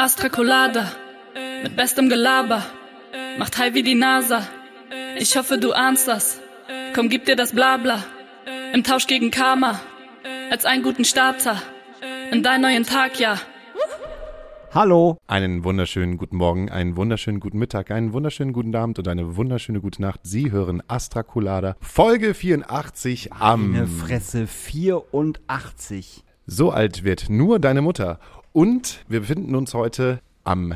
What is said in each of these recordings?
Astra Colada mit bestem Gelaber, macht high wie die NASA. Ich hoffe, du ahnst das. Komm, gib dir das Blabla. Im Tausch gegen Karma, als einen guten Starter. In deinen neuen Tag, ja. Hallo. Einen wunderschönen guten Morgen, einen wunderschönen guten Mittag, einen wunderschönen guten Abend und eine wunderschöne gute Nacht. Sie hören Astra Colada, Folge 84 am. Eine Fresse 84. So alt wird nur deine Mutter. Und wir befinden uns heute am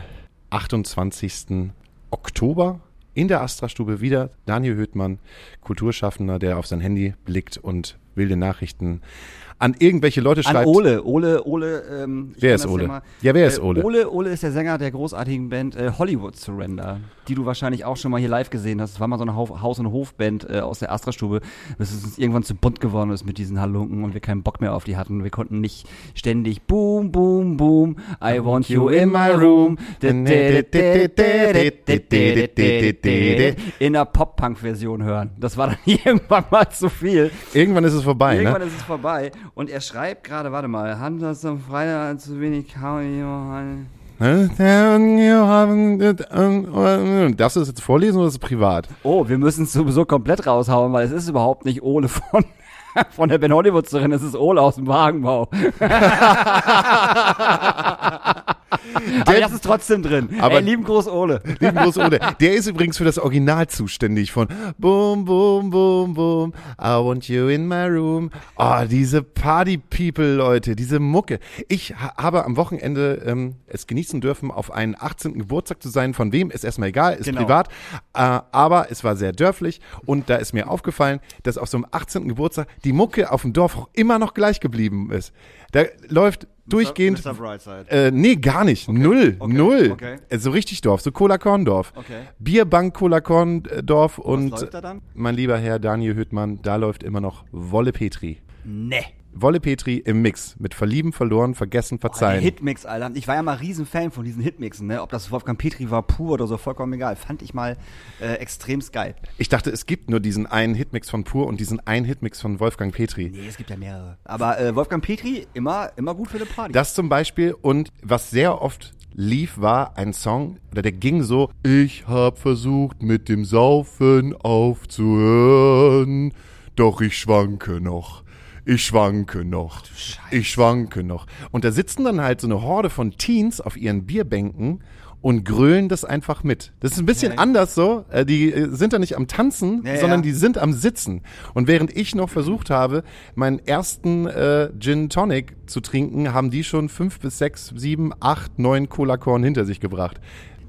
28. Oktober in der Astra-Stube wieder. Daniel Höhtmann, Kulturschaffender, der auf sein Handy blickt und wilde Nachrichten an irgendwelche Leute schreibt. An Ole, Ole, Ole. Ähm, wer ist Ole? Ja, ja, wer ist äh, Ole? Ole? Ole ist der Sänger der großartigen Band äh, Hollywood Surrender, die du wahrscheinlich auch schon mal hier live gesehen hast. Das war mal so eine Haus- und Hofband äh, aus der Astra-Stube, bis es uns irgendwann zu bunt geworden ist mit diesen Halunken und wir keinen Bock mehr auf die hatten. Wir konnten nicht ständig Boom, Boom, Boom, I want you in my room. In der Pop-Punk-Version hören. Das war dann irgendwann mal zu viel. Irgendwann ist es vorbei, Irgendwann ne? ist es vorbei. Und er schreibt gerade, warte mal, hat das am Freitag zu wenig Kaffee? Darfst du das jetzt vorlesen oder ist es privat? Oh, wir müssen es sowieso komplett raushauen, weil es ist überhaupt nicht Ole von, von der Ben Hollywood drin, es ist Ole aus dem Wagenbau. aber das ist trotzdem drin. Aber Ey, lieben Groß Ole. Lieben Groß Ole. Der ist übrigens für das Original zuständig von Boom, Boom, Boom, Boom, I want you in my room. Oh, diese Party People, Leute, diese Mucke. Ich ha habe am Wochenende ähm, es genießen dürfen, auf einen 18. Geburtstag zu sein. Von wem ist erstmal egal, ist Genau. privat. Äh, aber es war sehr dörflich und da ist mir aufgefallen, dass auf so einem 18. Geburtstag die Mucke auf dem Dorf auch immer noch gleich geblieben ist. Da läuft durchgehend. Mr. Brightside. Äh, nee, gar nicht. Null. okay, Null. okay. Äh, So richtig Dorf, so Cola Korndorf. Okay. Bierbank Cola Korndorf und läuft da dann? mein lieber Herr Daniel Hüttmann, da läuft immer noch Wolle Petri. Ne. Wolle Petri im Mix mit Verlieben, verloren, vergessen, verzeihen. Hitmix, Alter. Ich war ja mal riesen Fan von diesen Hitmixen, ne? Ob das Wolfgang Petri war, pur oder so, vollkommen egal. Fand ich mal äh, extremst geil. Ich dachte, es gibt nur diesen einen Hitmix von Pur und diesen einen Hitmix von Wolfgang Petri. Nee, es gibt ja mehrere. Aber äh, Wolfgang Petri, immer, immer gut für eine Party. Das zum Beispiel und was sehr oft lief, war ein Song, oder der ging so, ich hab versucht mit dem Saufen aufzuhören, doch ich schwanke noch. Ich schwanke noch. Ich schwanke noch. Und da sitzen dann halt so eine Horde von Teens auf ihren Bierbänken und grölen das einfach mit. Das ist ein bisschen anders so. Äh, Die äh, sind da nicht am Tanzen, Ja, sondern ja. die sind am Sitzen. Und während ich noch versucht habe, meinen ersten äh, Gin Tonic zu trinken, haben die schon fünf bis sechs, sieben, acht, neun Cola Korn hinter sich gebracht.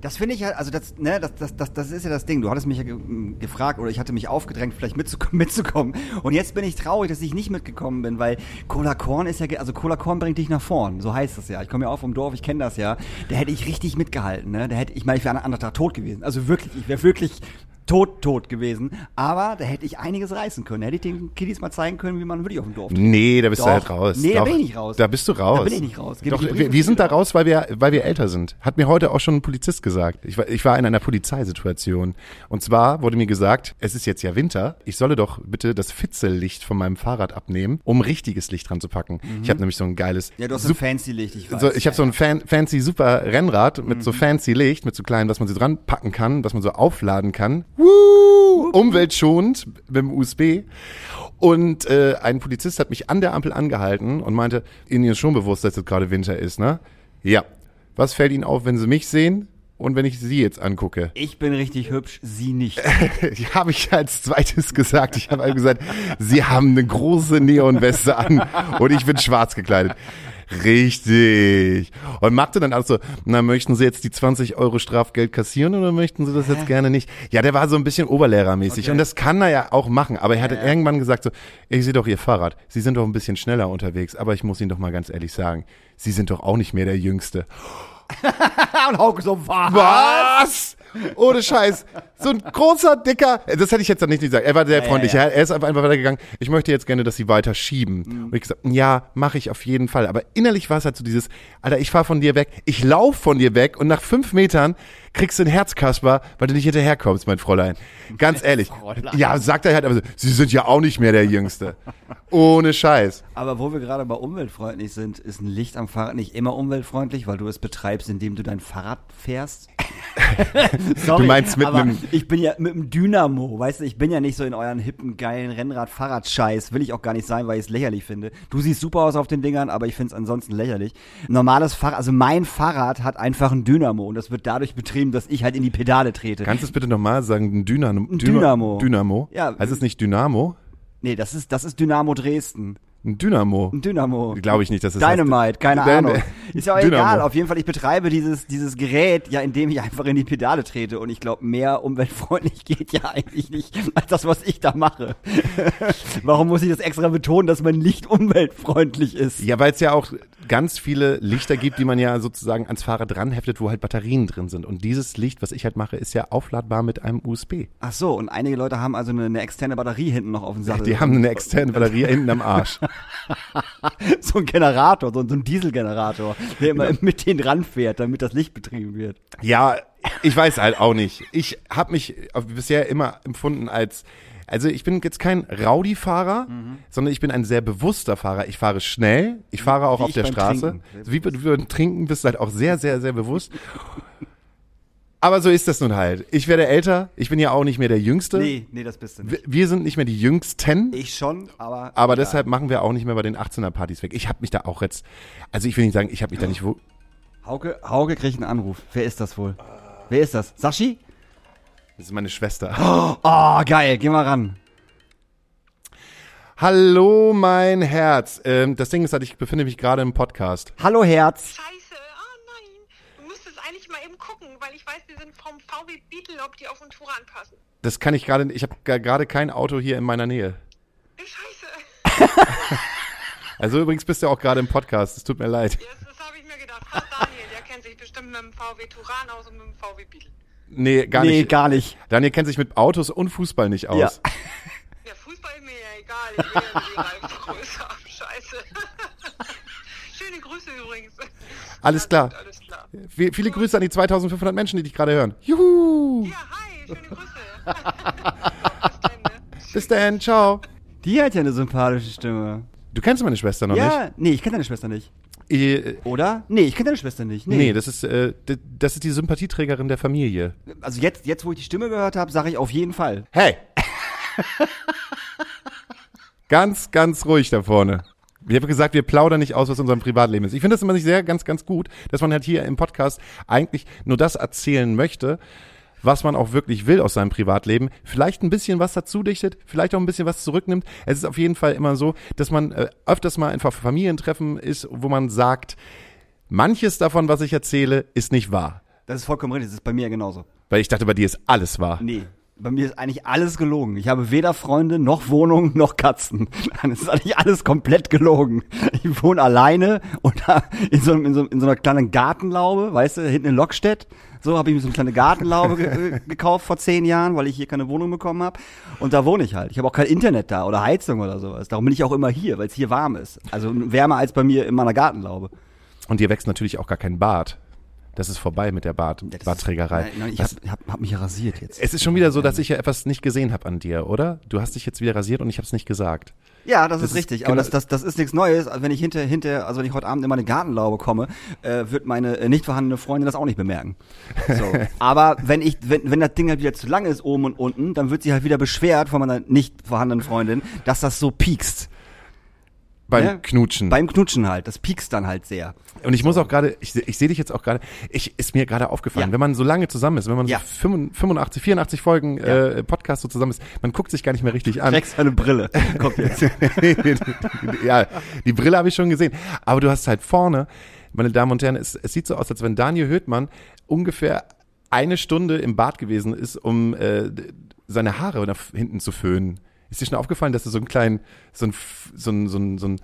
Das finde ich halt, also das, ne, das, das, das, das ist ja das Ding. Du hattest mich ja ge gefragt oder ich hatte mich aufgedrängt, vielleicht mitzukommen, mitzukommen. Und jetzt bin ich traurig, dass ich nicht mitgekommen bin, weil Cola Korn ist ja, also Cola Korn bringt dich nach vorn. So heißt es ja. Ich komme ja auch vom Dorf, ich kenne das ja. Da hätte ich richtig mitgehalten, ne? Da hätte ich meine, ich wäre an anderer Tag tot gewesen. Also wirklich, ich wäre wirklich tot, tot gewesen. Aber da hätte ich einiges reißen können. Da hätte ich den Kiddies mal zeigen können, wie man wirklich auf dem Dorf Nee, da bist Doch. du halt raus. Nee, da Doch. bin ich nicht raus. Da bist du raus. Da bin ich nicht raus. Doch, wir, wir sind da raus, weil wir, weil wir älter sind. Hat mir heute auch schon ein Polizist gesagt. Ich war, ich war in einer Polizeisituation. Und zwar wurde mir gesagt, es ist jetzt ja Winter, ich solle doch bitte das Fitzellicht von meinem Fahrrad abnehmen, um richtiges Licht dran zu packen. Ich habe nämlich so ein geiles Mhm. Ja, du hast so ein fancy Licht, ich weiß. so, ich habe so ein fan, fancy super Rennrad mit Mhm. so fancy Licht, mit so kleinen, was man so dran packen kann, was man so aufladen kann. Woo! Umweltschonend mit dem USB. Und äh, ein Polizist hat mich an der Ampel angehalten und meinte, Ihnen ist schon bewusst, dass es gerade Winter ist, ne? Ja. Was fällt Ihnen auf, wenn Sie mich sehen und wenn ich Sie jetzt angucke? Ich bin richtig hübsch, sie nicht. habe ich als zweites gesagt. Ich habe gesagt, Sie haben eine große Neonweste an und ich bin schwarz gekleidet. Richtig. Und machte dann also, na, möchten Sie jetzt die 20 Euro Strafgeld kassieren oder möchten Sie das jetzt gerne nicht? Ja, der war so ein bisschen oberlehrermäßig Okay. und das kann er ja auch machen. Aber er hat irgendwann gesagt so, ich sehe doch Ihr Fahrrad. Sie sind doch ein bisschen schneller unterwegs, aber ich muss Ihnen doch mal ganz ehrlich sagen, Sie sind doch auch nicht mehr der Jüngste. und Hauke so, was? Was? Ohne Scheiß. So ein großer, dicker, das hätte ich jetzt dann nicht gesagt. Er war sehr freundlich. ja. Er ist einfach weitergegangen. Ich möchte jetzt gerne, dass sie weiter schieben. Mhm. Und ich gesagt, ja, mache ich auf jeden Fall. Aber innerlich war es halt so dieses, Alter, ich fahre von dir weg, ich lauf von dir weg und nach fünf Metern kriegst du ein Herzkasper, weil du nicht hinterherkommst, mein Fräulein. Ganz ehrlich. Fräulein. Ja, sagt er halt, aber so, sie sind ja auch nicht mehr der Jüngste. Ohne Scheiß. Aber wo wir gerade bei umweltfreundlich sind, ist ein Licht am Fahrrad nicht immer umweltfreundlich, weil du es betreibst, indem du dein Fahrrad fährst. Sorry, Du meinst mit aber einem- ich bin ja mit einem Dynamo, weißt du, ich bin ja nicht so in euren hippen, geilen Rennrad-Fahrrad-Scheiß, will ich auch gar nicht sein, weil ich es lächerlich finde. Du siehst super aus auf den Dingern, aber ich finde es ansonsten lächerlich. Normales Fahrrad, also mein Fahrrad hat einfach ein Dynamo und das wird dadurch betrieben, dass ich halt in die Pedale trete. Kannst du es bitte nochmal sagen? Dynamo. Dynamo. Dynamo? Ja. Heißt es nicht Dynamo? nee, das ist, das ist Dynamo Dresden. Ein Dynamo. Ein Dynamo. Glaube ich nicht, dass es Dynamite, keine Dyn- Ahnung. Ist ja auch Dynamo. egal. Auf jeden Fall, ich betreibe dieses, dieses Gerät, ja, indem ich einfach in die Pedale trete. Und ich glaube, mehr umweltfreundlich geht ja eigentlich nicht als das, was ich da mache. Warum muss ich das extra betonen, dass mein Licht umweltfreundlich ist? Ja, weil es ja auch ganz viele Lichter gibt, die man ja sozusagen ans Fahrrad dranheftet, wo halt Batterien drin sind. Und dieses Licht, was ich halt mache, ist ja aufladbar mit einem USB. Ach so, und einige Leute haben also eine, eine externe Batterie hinten noch auf dem Sattel. Die haben eine externe Batterie hinten am Arsch. so ein Generator, so, ein Dieselgenerator, der immer mit denen ranfährt, damit das Licht betrieben wird. Ja, ich weiß halt auch nicht. Ich habe mich bisher immer empfunden als also ich bin jetzt kein Rowdy-Fahrer, sondern ich bin ein sehr bewusster Fahrer. Ich fahre schnell, ich fahre auch Wie auf der Straße. Trinken. Wie beim Trinken bist du halt auch sehr, sehr, sehr bewusst. Aber so ist das nun halt. Ich werde älter, ich bin ja auch nicht mehr der Jüngste. Nee, nee, das bist du Wir- nicht. Wir sind nicht mehr die Jüngsten. Ich schon, aber. Aber egal. deshalb machen wir auch nicht mehr bei den 18er-Partys weg. Ich habe mich da auch jetzt, also ich will nicht sagen, ich habe mich da nicht wo. Hauke, Hauke kriegt einen Anruf. Wer ist das wohl? Wer ist das? Sashi? Das ist meine Schwester. Oh, geil, geh mal ran. Hallo, mein Herz. Ähm, das Ding ist halt, ich befinde mich gerade im Podcast. Hallo Herz. Scheiße, oh nein. Du müsstest eigentlich mal eben gucken, weil ich weiß, die sind vom VW Beetle, ob die auf den Touran passen. Das kann ich gerade, ich habe gerade kein Auto hier in meiner Nähe. Scheiße. Also übrigens bist du auch gerade im Podcast. Es tut mir leid. Das, das habe ich mir gedacht. Frag Daniel, der kennt sich bestimmt mit dem VW Touran aus und mit dem VW Beetle. Nee, gar nee, nicht. gar nicht. Daniel kennt sich mit Autos und Fußball nicht aus. Ja. Ja, Fußball ist mir ja egal. Ich will ja die haben. Scheiße. Schöne Grüße übrigens. Alles Ja, klar. gut, Alles klar. Vi- Viele Grüße an die 2500 Menschen, die dich gerade hören. Juhu! Ja, hi. Schöne Grüße. Bis dann, ne? Bis dann, ciao. Die hat ja eine sympathische Stimme. Du kennst meine Schwester noch ja, nee, ich kenne deine Schwester nicht. nicht? Äh, Oder? Nee, ich kenne deine Schwester nicht. Nee. nee, das ist, äh, das ist die Sympathieträgerin der Familie. also jetzt, jetzt, wo ich die Stimme gehört habe, sage ich auf jeden Fall. Hey! ganz, ganz ruhig da vorne. Ich habe gesagt, wir plaudern nicht aus, was unserem Privatleben ist. Ich finde das immer nicht sehr ganz, ganz gut, dass man halt hier im Podcast eigentlich nur das erzählen möchte, was man auch wirklich will aus seinem Privatleben. Vielleicht ein bisschen was dazu dichtet, vielleicht auch ein bisschen was zurücknimmt. Es ist auf jeden Fall immer so, dass man äh, öfters mal einfach Familientreffen ist, wo man sagt, manches davon, was ich erzähle, ist nicht wahr. Das ist vollkommen richtig, das ist bei mir genauso. Weil ich dachte, bei dir ist alles wahr. Nee. Bei mir ist eigentlich alles gelogen. Ich habe weder Freunde, noch Wohnung, noch Katzen. Dann ist eigentlich alles komplett gelogen. Ich wohne alleine und in so, in so, in so einer kleinen Gartenlaube, weißt du, hinten in Lockstedt. So habe ich mir so eine kleine Gartenlaube ge gekauft vor zehn Jahren, weil ich hier keine Wohnung bekommen habe. Und da wohne ich halt. Ich habe auch kein Internet da oder Heizung oder sowas. Darum bin ich auch immer hier, weil es hier warm ist. Also wärmer als bei mir in meiner Gartenlaube. Und dir wächst natürlich auch gar kein Bart. Das ist vorbei mit der Bart Ja, das ist- Bartträgerei. Nein, nein, ich habe hab, hab mich rasiert jetzt. es ist schon wieder so, dass ich ja etwas nicht gesehen habe an dir, oder? Du hast dich jetzt wieder rasiert und ich habe es nicht gesagt. Ja, das, Das ist ist richtig. genau- aber das, das, das ist nichts Neues. Also wenn ich hinter, hinter, also wenn ich heute Abend in meine Gartenlaube komme, äh, wird meine äh, nicht vorhandene Freundin das auch nicht bemerken. So. aber wenn ich, wenn, wenn das Ding halt wieder zu lang ist, oben und unten, dann wird sie halt wieder beschwert von meiner nicht vorhandenen Freundin, dass das so piekst. Beim Ja. Knutschen. Beim Knutschen halt. Das piekst dann halt sehr. und ich muss auch gerade, ich, ich sehe dich jetzt auch gerade, ich ist mir gerade aufgefallen, Ja. wenn man so lange zusammen ist, wenn man Ja. so 85, 84 Folgen äh, Podcast so zusammen ist, man guckt sich gar nicht mehr richtig an. Rex eine Brille. Kommt jetzt. ja, die Brille habe ich schon gesehen. Aber du hast halt vorne, meine Damen und Herren, es, es sieht so aus, als wenn Daniel Höhtmann ungefähr eine Stunde im Bad gewesen ist, um äh, seine Haare nach hinten zu föhnen. Ist dir schon aufgefallen, dass du so einen kleinen, so ein, so ein, so ein, so ein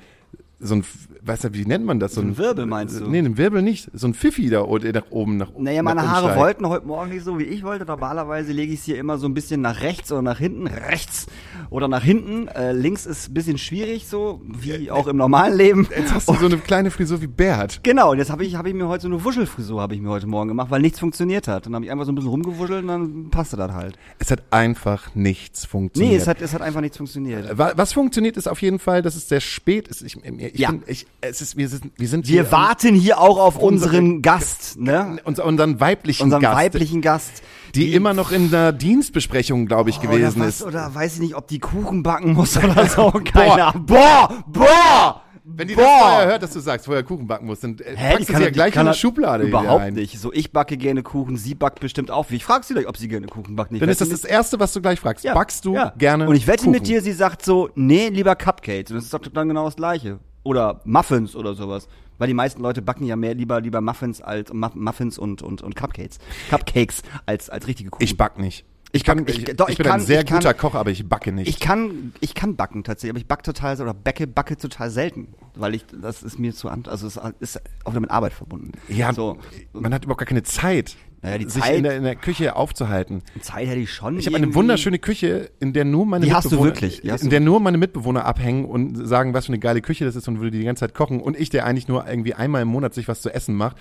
so ein, weißt du, wie nennt man das? So ein Wirbel meinst du? Nee, ein Wirbel nicht. So ein Pfiffi da o- nach oben, nach Naja, meine Haare wollten heute Morgen nicht so, wie ich wollte. Normalerweise lege ich es hier immer so ein bisschen nach rechts oder nach hinten. Rechts oder nach hinten. Äh, links ist ein bisschen schwierig so, wie auch im normalen Leben. Jetzt hast du so eine kleine Frisur wie Bert. Genau, und jetzt habe ich, hab ich mir heute so eine Wuschelfrisur habe ich mir heute Morgen gemacht, weil nichts funktioniert hat. Dann habe ich einfach so ein bisschen rumgewuschelt und dann passte das halt. Es hat einfach nichts funktioniert. Nee, es hat, es hat einfach nichts funktioniert. Wa- Was funktioniert ist auf jeden Fall, dass es sehr spät ist. Ich, ich, Ja. find, ich, es ist wir sind, wir sind Wir hier warten hier auch auf unsere- unseren Gast, ne? unser, unseren weiblichen Unseren Gast, weiblichen Gast. die, immer noch in der Dienstbesprechung, glaube ich, gewesen oder was, ist. Oder weiß ich nicht, ob die Kuchen backen muss oder so. Keine Boah, Ahnung. Boah, boah! Wenn die Boah! das vorher hört, dass du sagst, vorher Kuchen backen musst, dann äh, Hä, packst du sie ja die gleich in eine Schublade Überhaupt ein. nicht. So, ich backe gerne Kuchen, sie backt bestimmt auch. Ich frage sie gleich, ob sie gerne Kuchen backt. Ich Dann ist das das Erste, was du gleich fragst. Ja, Backst du ja. gerne Und ich wette Kuchen? mit dir, sie sagt so, nee, lieber Cupcakes. Und das ist doch dann genau das Gleiche. Oder Muffins oder sowas. Weil die meisten Leute backen ja mehr lieber, lieber Muffins als Muff- Muffins und, und, und Cupcakes. Cupcakes als, als richtige Kuchen. Ich back nicht. Ich kann, ich- doch, ich ich bin kann- ein sehr kann- guter Koch, aber ich backe nicht. Ich kann, ich kann backen tatsächlich, aber ich backe total oder backe, backe total selten, weil ich, das ist mir zu an, also es ist auch wieder mit Arbeit verbunden. ja, so. man hat überhaupt gar keine Zeit, Naja, die sich Zeit- in der, in der Küche aufzuhalten. Zeit hätte ich schon. Ich habe eine wunderschöne Küche, in der nur meine Die hast du Mitbewohner, wirklich, die hast in der nur meine Mitbewohner abhängen und sagen, was für eine geile Küche das ist und würde die ganze Zeit kochen und ich, der eigentlich nur irgendwie einmal im Monat sich was zu essen macht,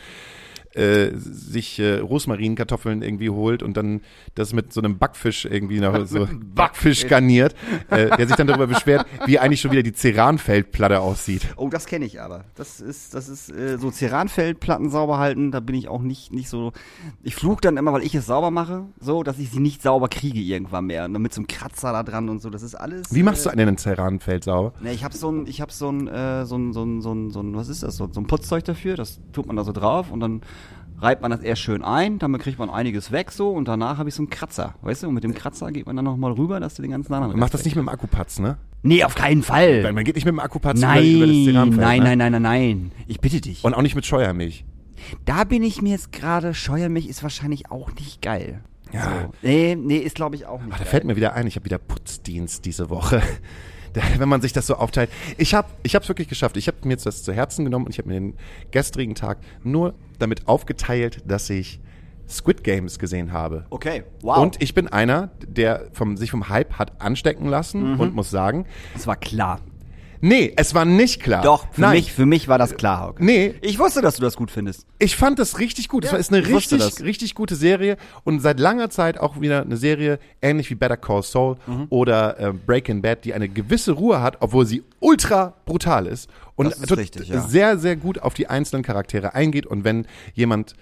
äh, sich äh, Rosmarinkartoffeln irgendwie holt und dann das mit so einem Backfisch irgendwie noch so Backfisch garniert, äh, der sich dann darüber beschwert, wie eigentlich schon wieder die Ceranfeldplatte aussieht. Oh, das kenne ich aber. Das ist, das ist äh, so Ceranfeldplatten sauber halten. Da bin ich auch nicht, nicht so. Ich fluch dann immer, weil ich es sauber mache, so, dass ich sie nicht sauber kriege irgendwann mehr. Und dann mit so einem Kratzer da dran und so. Das ist alles. Wie machst du äh, einen Ceranfeld sauber? Ne, ich habe so ein, ich habe so ein, äh, so ein, so ein, so ein, so ein, was ist das? So, so ein Putzzeug dafür. Das tut man da so drauf und dann reibt man das erst schön ein. Damit kriegt man einiges weg so und danach habe ich so einen Kratzer, weißt du? Und mit dem Kratzer geht man dann noch mal rüber, dass du den ganzen anderen. Mach das nicht mit dem Akkupatz, ne? Nee, auf keinen Fall. Weil man geht nicht mit dem Akkupatz Nein, über, über das Ceranfeld. nein, ne? nein, nein, nein, nein. Ich bitte dich. Und auch nicht mit Scheuermilch. Da bin ich mir jetzt gerade, Scheuermilch ist wahrscheinlich auch nicht geil. Ja. So. Nee, nee, ist glaube ich auch nicht Ach, da geil. fällt mir wieder ein, ich habe wieder Putzdienst diese Woche. Wenn man sich das so aufteilt. Ich habe ich es wirklich geschafft. Ich habe mir jetzt das zu Herzen genommen und ich habe mir den gestrigen Tag nur damit aufgeteilt, dass ich Squid Games gesehen habe. Okay, wow. Und ich bin einer, der vom, sich vom Hype hat anstecken lassen Mhm. und muss sagen, das war klar. Nee, es war nicht klar. Doch, für Nein. mich, für mich war das klar, Hauke. Nee, Ich wusste, dass du das gut findest. Ich fand das richtig gut. Es Ja, war ist eine richtig, richtig gute Serie und seit langer Zeit auch wieder eine Serie, ähnlich wie Better Call Saul Mhm. oder äh, Breaking Bad, die eine gewisse Ruhe hat, obwohl sie ultra brutal ist und ist richtig, ja. sehr, sehr gut auf die einzelnen Charaktere eingeht. Und wenn jemand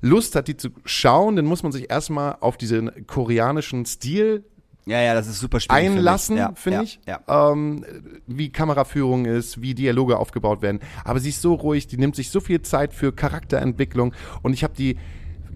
Lust hat, die zu schauen, dann muss man sich erstmal auf diesen koreanischen Stil Ja, ja, das ist super schwierig. einlassen, ja, finde ja, ich. Ja. Ähm, wie Kameraführung ist, wie Dialoge aufgebaut werden. Aber sie ist so ruhig, die nimmt sich so viel Zeit für Charakterentwicklung und ich habe die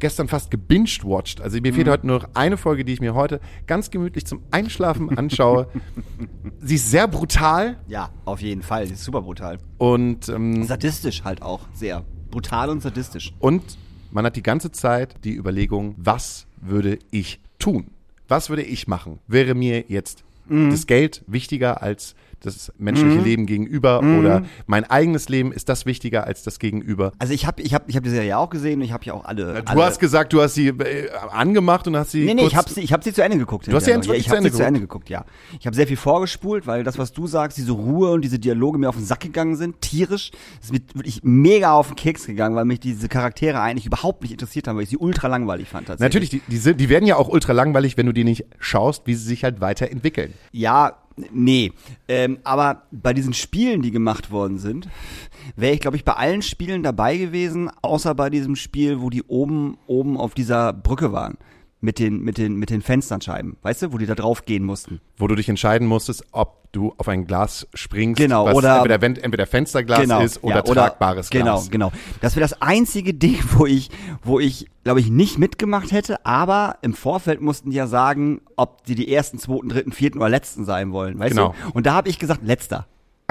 gestern fast gebinged-watched. Also mir fehlt Mhm. heute nur noch eine Folge, die ich mir heute ganz gemütlich zum Einschlafen anschaue. sie ist sehr brutal ja, auf jeden Fall. Die ist super brutal. und, ähm, Sadistisch halt auch. Sehr. Brutal und sadistisch. und man hat die ganze Zeit die Überlegung, was würde ich tun? Was würde ich machen? Wäre mir jetzt Mhm. das Geld wichtiger als das menschliche Leben gegenüber Mhm. oder mein eigenes Leben ist das wichtiger als das Gegenüber? Also ich habe ich hab, ich hab die Serie auch gesehen und ich habe ja auch alle. Du alle, hast gesagt, du hast sie äh, angemacht und hast sie Nee, nee, ich habe sie, ich hab sie zu Ende geguckt. Du hast sie ja, ich zu habe Ende sie zu Ende geguckt, ja. Ich habe sehr viel vorgespult, weil das, was du sagst, diese Ruhe und diese Dialoge mir auf den Sack gegangen sind, tierisch, ist mir wirklich mega auf den Keks gegangen, weil mich diese Charaktere eigentlich überhaupt nicht interessiert haben, weil ich sie ultra langweilig fand. Natürlich, die, die, sind, die werden ja auch ultra langweilig, wenn du die nicht schaust, wie sie sich halt weiterentwickeln. Ja, nee. Ähm, aber bei diesen Spielen, die gemacht worden sind, wäre ich, glaube ich, bei allen Spielen dabei gewesen, außer bei diesem Spiel, wo die oben, oben auf dieser Brücke waren. Mit den, mit den, mit den Fensternscheiben. Weißt du, wo die da drauf gehen mussten. Wo du dich entscheiden musstest, ob du auf ein Glas springst, Genau, was oder- entweder, entweder Fensterglas ist oder ja, tragbares Genau, Glas. genau. Das wäre das einzige Ding, wo ich, wo ich, glaube ich, nicht mitgemacht hätte, aber im Vorfeld mussten die ja sagen, ob die die ersten, zweiten, dritten, vierten oder letzten sein wollen, weißt Genau. du? Und da habe ich gesagt, letzter.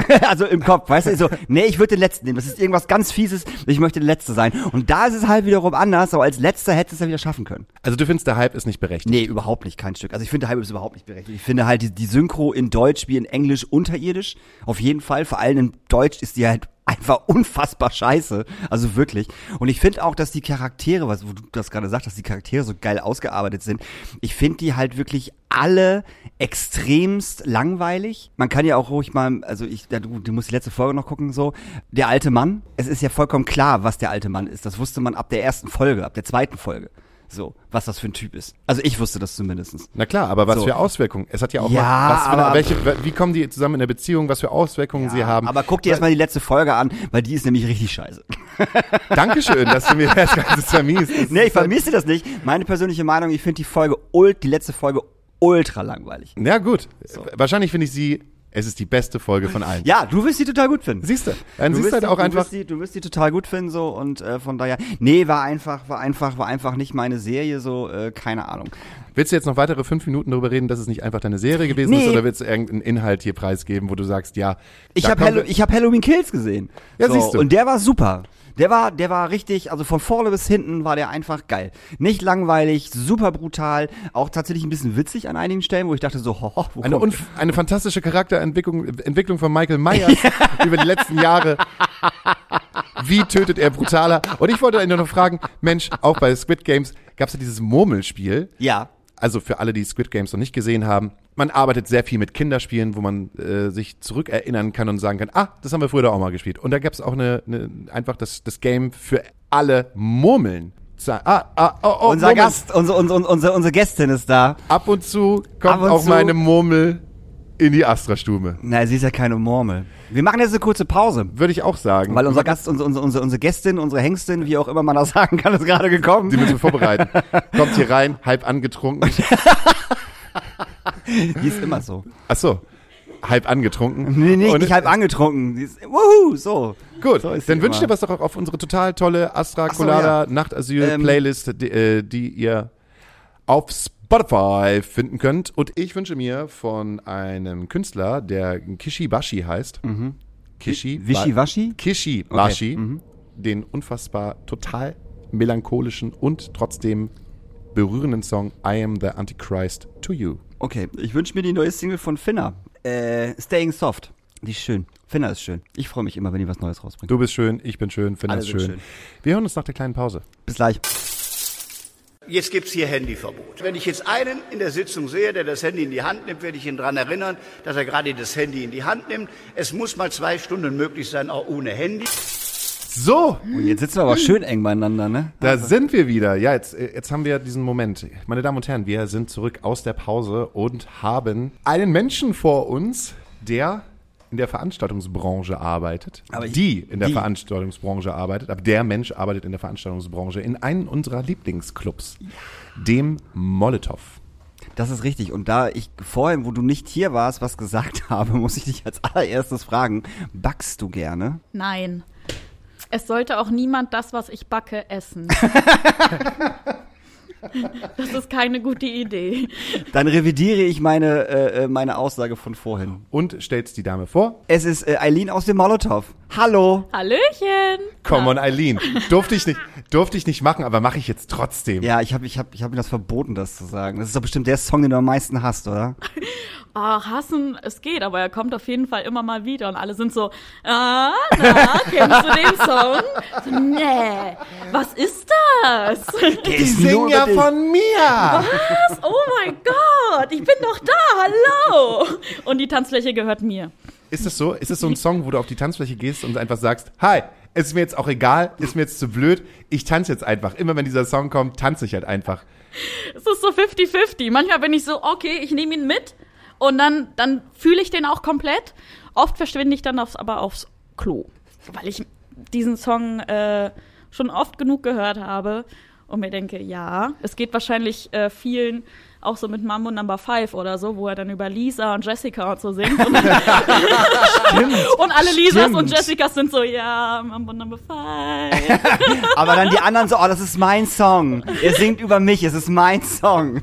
also im Kopf, weißt du, so, nee, ich würde den letzten nehmen. Das ist irgendwas ganz Fieses, ich möchte der Letzte sein. Und da ist es halt wiederum anders, aber als Letzter hätte es ja wieder schaffen können. Also du findest, der Hype ist nicht berechtigt? Nee, überhaupt nicht, kein Stück. Also ich finde, der Hype ist überhaupt nicht berechtigt. Ich finde halt die, die Synchro in Deutsch wie in Englisch unterirdisch. Auf jeden Fall. Vor allem in Deutsch ist die halt einfach unfassbar scheiße. Also wirklich. Und ich finde auch, dass die Charaktere, was wo du das gerade sagst, dass die Charaktere so geil ausgearbeitet sind. Ich finde die halt wirklich alle extremst langweilig. Man kann ja auch ruhig mal, also ich, ja, du, du musst die letzte Folge noch gucken, so. Der alte Mann, es ist ja vollkommen klar, was der alte Mann ist. Das wusste man ab der ersten Folge, ab der zweiten Folge. So, was das für ein Typ ist. Also ich wusste das zumindestens. Na klar, aber was So. für Auswirkungen? Es hat ja auch Ja, mal, was für eine, aber- welche, wie kommen die zusammen in der Beziehung, was für Auswirkungen sie haben. Aber guck dir erstmal die letzte Folge an, weil die ist nämlich richtig scheiße. Dankeschön, dass du mir das Ganze vermiest. Das Nee, ich halt- vermisse das nicht. Meine persönliche Meinung, ich finde die Folge, ult, die letzte Folge ultra langweilig. Ja gut, wahrscheinlich finde ich sie, es ist die beste Folge von allen. Ja, du wirst die total gut finden. Siehst du, dann du siehst wirst du halt die, auch du einfach, Wirst die, du wirst die total gut finden so und äh, von daher, nee, war einfach, war einfach, war einfach nicht meine Serie so, äh, keine Ahnung. willst du jetzt noch weitere fünf Minuten darüber reden, dass es nicht einfach deine Serie gewesen ist Nee. oder willst du irgendeinen Inhalt hier preisgeben, wo du sagst, ja, Ich habe Hallo, ich hab Halloween Kills gesehen. Ja, so, siehst du. Und der war super. Der war, der war richtig, also von vorne bis hinten war der einfach geil. Nicht langweilig, super brutal, auch tatsächlich ein bisschen witzig an einigen Stellen, wo ich dachte so, ho, ho, wo Eine, kommt- eine fantastische Charakterentwicklung Entwicklung von Michael Myers über die letzten Jahre. Wie tötet er brutaler? Und ich wollte nur noch fragen, Mensch, auch bei Squid Games gab es ja dieses Murmelspiel. Ja. Also für alle, die Squid Games noch nicht gesehen haben, man arbeitet sehr viel mit Kinderspielen, wo man äh, sich zurückerinnern kann und sagen kann, ah, das haben wir früher auch mal gespielt. Und da gab es auch eine, eine einfach das, das Game für alle Murmeln. Ah, ah, oh, oh, unser Murmeln. Gast, unsere, unsere, unsere, unsere Gästin ist da. Ab und zu kommt Ab und auch zu. meine Murmel in die Astra-Stube. Na, sie ist ja keine Murmel. Wir machen jetzt eine kurze Pause. Würde ich auch sagen. Weil unser Gast, unsere, unsere, unsere, unsere Gästin, unsere Hengstin, wie auch immer man das sagen kann, ist gerade gekommen. Die müssen wir vorbereiten. Kommt hier rein, halb angetrunken. Die ist immer so. Ach so, halb angetrunken. Nee, nee, Und- nicht halb angetrunken. Die ist, wuhu, so. Gut, So dann wünscht ihr was doch auch auf unsere total tolle Astra Ach so, Colada ja. Nachtasyl Ähm. Playlist, die, äh, die ihr auf Spotify finden könnt. Und ich wünsche mir von einem Künstler, der Kishibashi heißt. Kishi. Mhm. Wischiwaschi? Kishibashi. Mhm. Den unfassbar total melancholischen und trotzdem berührenden Song I Am the Antichrist to You. Okay, ich wünsche mir die neue Single von Finna. Äh, Staying Soft. Die ist schön. Finna ist schön. Ich freue mich immer, wenn die was Neues rausbringt. Du bist schön, ich bin schön, Finn Alle ist schön. schön. Wir hören uns nach der kleinen Pause. Bis gleich. Jetzt gibt's hier Handyverbot. Wenn ich jetzt einen in der Sitzung sehe, der das Handy in die Hand nimmt, werde ich ihn daran erinnern, dass er gerade das Handy in die Hand nimmt. Es muss mal zwei Stunden möglich sein, auch ohne Handy. So, Und jetzt sitzen wir aber schön eng beieinander, ne? Da sind wir wieder. Ja, jetzt, äh, jetzt haben wir diesen Moment. Meine Damen und Herren, wir sind zurück aus der Pause und haben einen Menschen vor uns, der in der Veranstaltungsbranche arbeitet. Aber ich- die in der die. Veranstaltungsbranche arbeitet. Aber der Mensch arbeitet in der Veranstaltungsbranche in einem unserer Lieblingsclubs, dem Molotow. Das ist richtig. Und da ich vorhin, wo du nicht hier warst, was gesagt habe, muss ich dich als allererstes fragen, backst du gerne? Nein. Es sollte auch niemand das, was ich backe, essen. das ist keine gute Idee. Dann revidiere ich meine, äh, äh, meine Aussage von vorhin. Und stellst die Dame vor. Es ist äh, Eileen aus dem Molotow. Hallo. Hallöchen. Come on, Eileen. Durfte ich nicht, durfte ich nicht machen, aber mache ich jetzt trotzdem. Ja, ich habe ich hab, ich hab mir das verboten, das zu sagen. Das ist doch bestimmt der Song, den du am meisten hast, oder? Ach, hassen, es geht, aber er kommt auf jeden Fall immer mal wieder und alle sind so, ah, na, kennst du den Song? So, nee, was ist das? Die singen ja von mir. Was? Oh mein Gott, ich bin doch da, hallo. Und die Tanzfläche gehört mir. Ist es so? Ist es so ein Song, wo du auf die Tanzfläche gehst und einfach sagst, hi, es ist mir jetzt auch egal, ist mir jetzt zu blöd, ich tanze jetzt einfach. Immer wenn dieser Song kommt, tanze ich halt einfach. Es ist so 50-50. Manchmal bin ich so, okay, ich nehme ihn mit und dann, dann fühle ich den auch komplett. Oft verschwinde ich dann aufs, aber aufs Klo, weil ich diesen Song äh, schon oft genug gehört habe und mir denke, ja, es geht wahrscheinlich äh, vielen auch so mit Mambo Number 5 oder so, wo er dann über Lisa und Jessica und so singt. Und, und alle Lisas stimmt. und Jessicas sind so, ja, Mambo Number 5. Aber dann die anderen so, oh, das ist mein Song. Er singt über mich, es ist mein Song.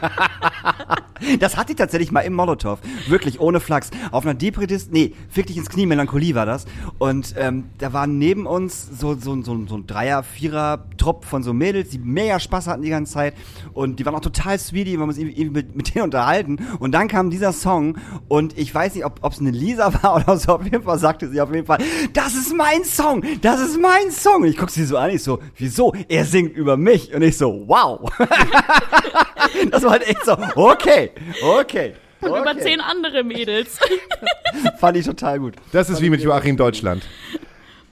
Das hatte ich tatsächlich mal im Molotow. Wirklich, ohne Flachs. Auf einer Depredist, nee, wirklich ins Knie, Melancholie war das. Und ähm, da war neben uns so, so, so, so ein Dreier-, Vierer-Trupp von so Mädels, die mega Spaß hatten die ganze Zeit. Und die waren auch total sweetie, wir haben uns irgendwie mit, mit denen unterhalten. Und dann kam dieser Song und ich weiß nicht, ob es eine Lisa war oder so. Auf jeden Fall sagte sie auf jeden Fall, das ist mein Song, das ist mein Song. Und ich guck sie so an, ich so, wieso? Er singt über mich. Und ich so, wow. das war halt echt so, okay, okay. Und über okay. zehn andere Mädels. Fand ich total gut. Das ist wie mit Joachim Deutschland.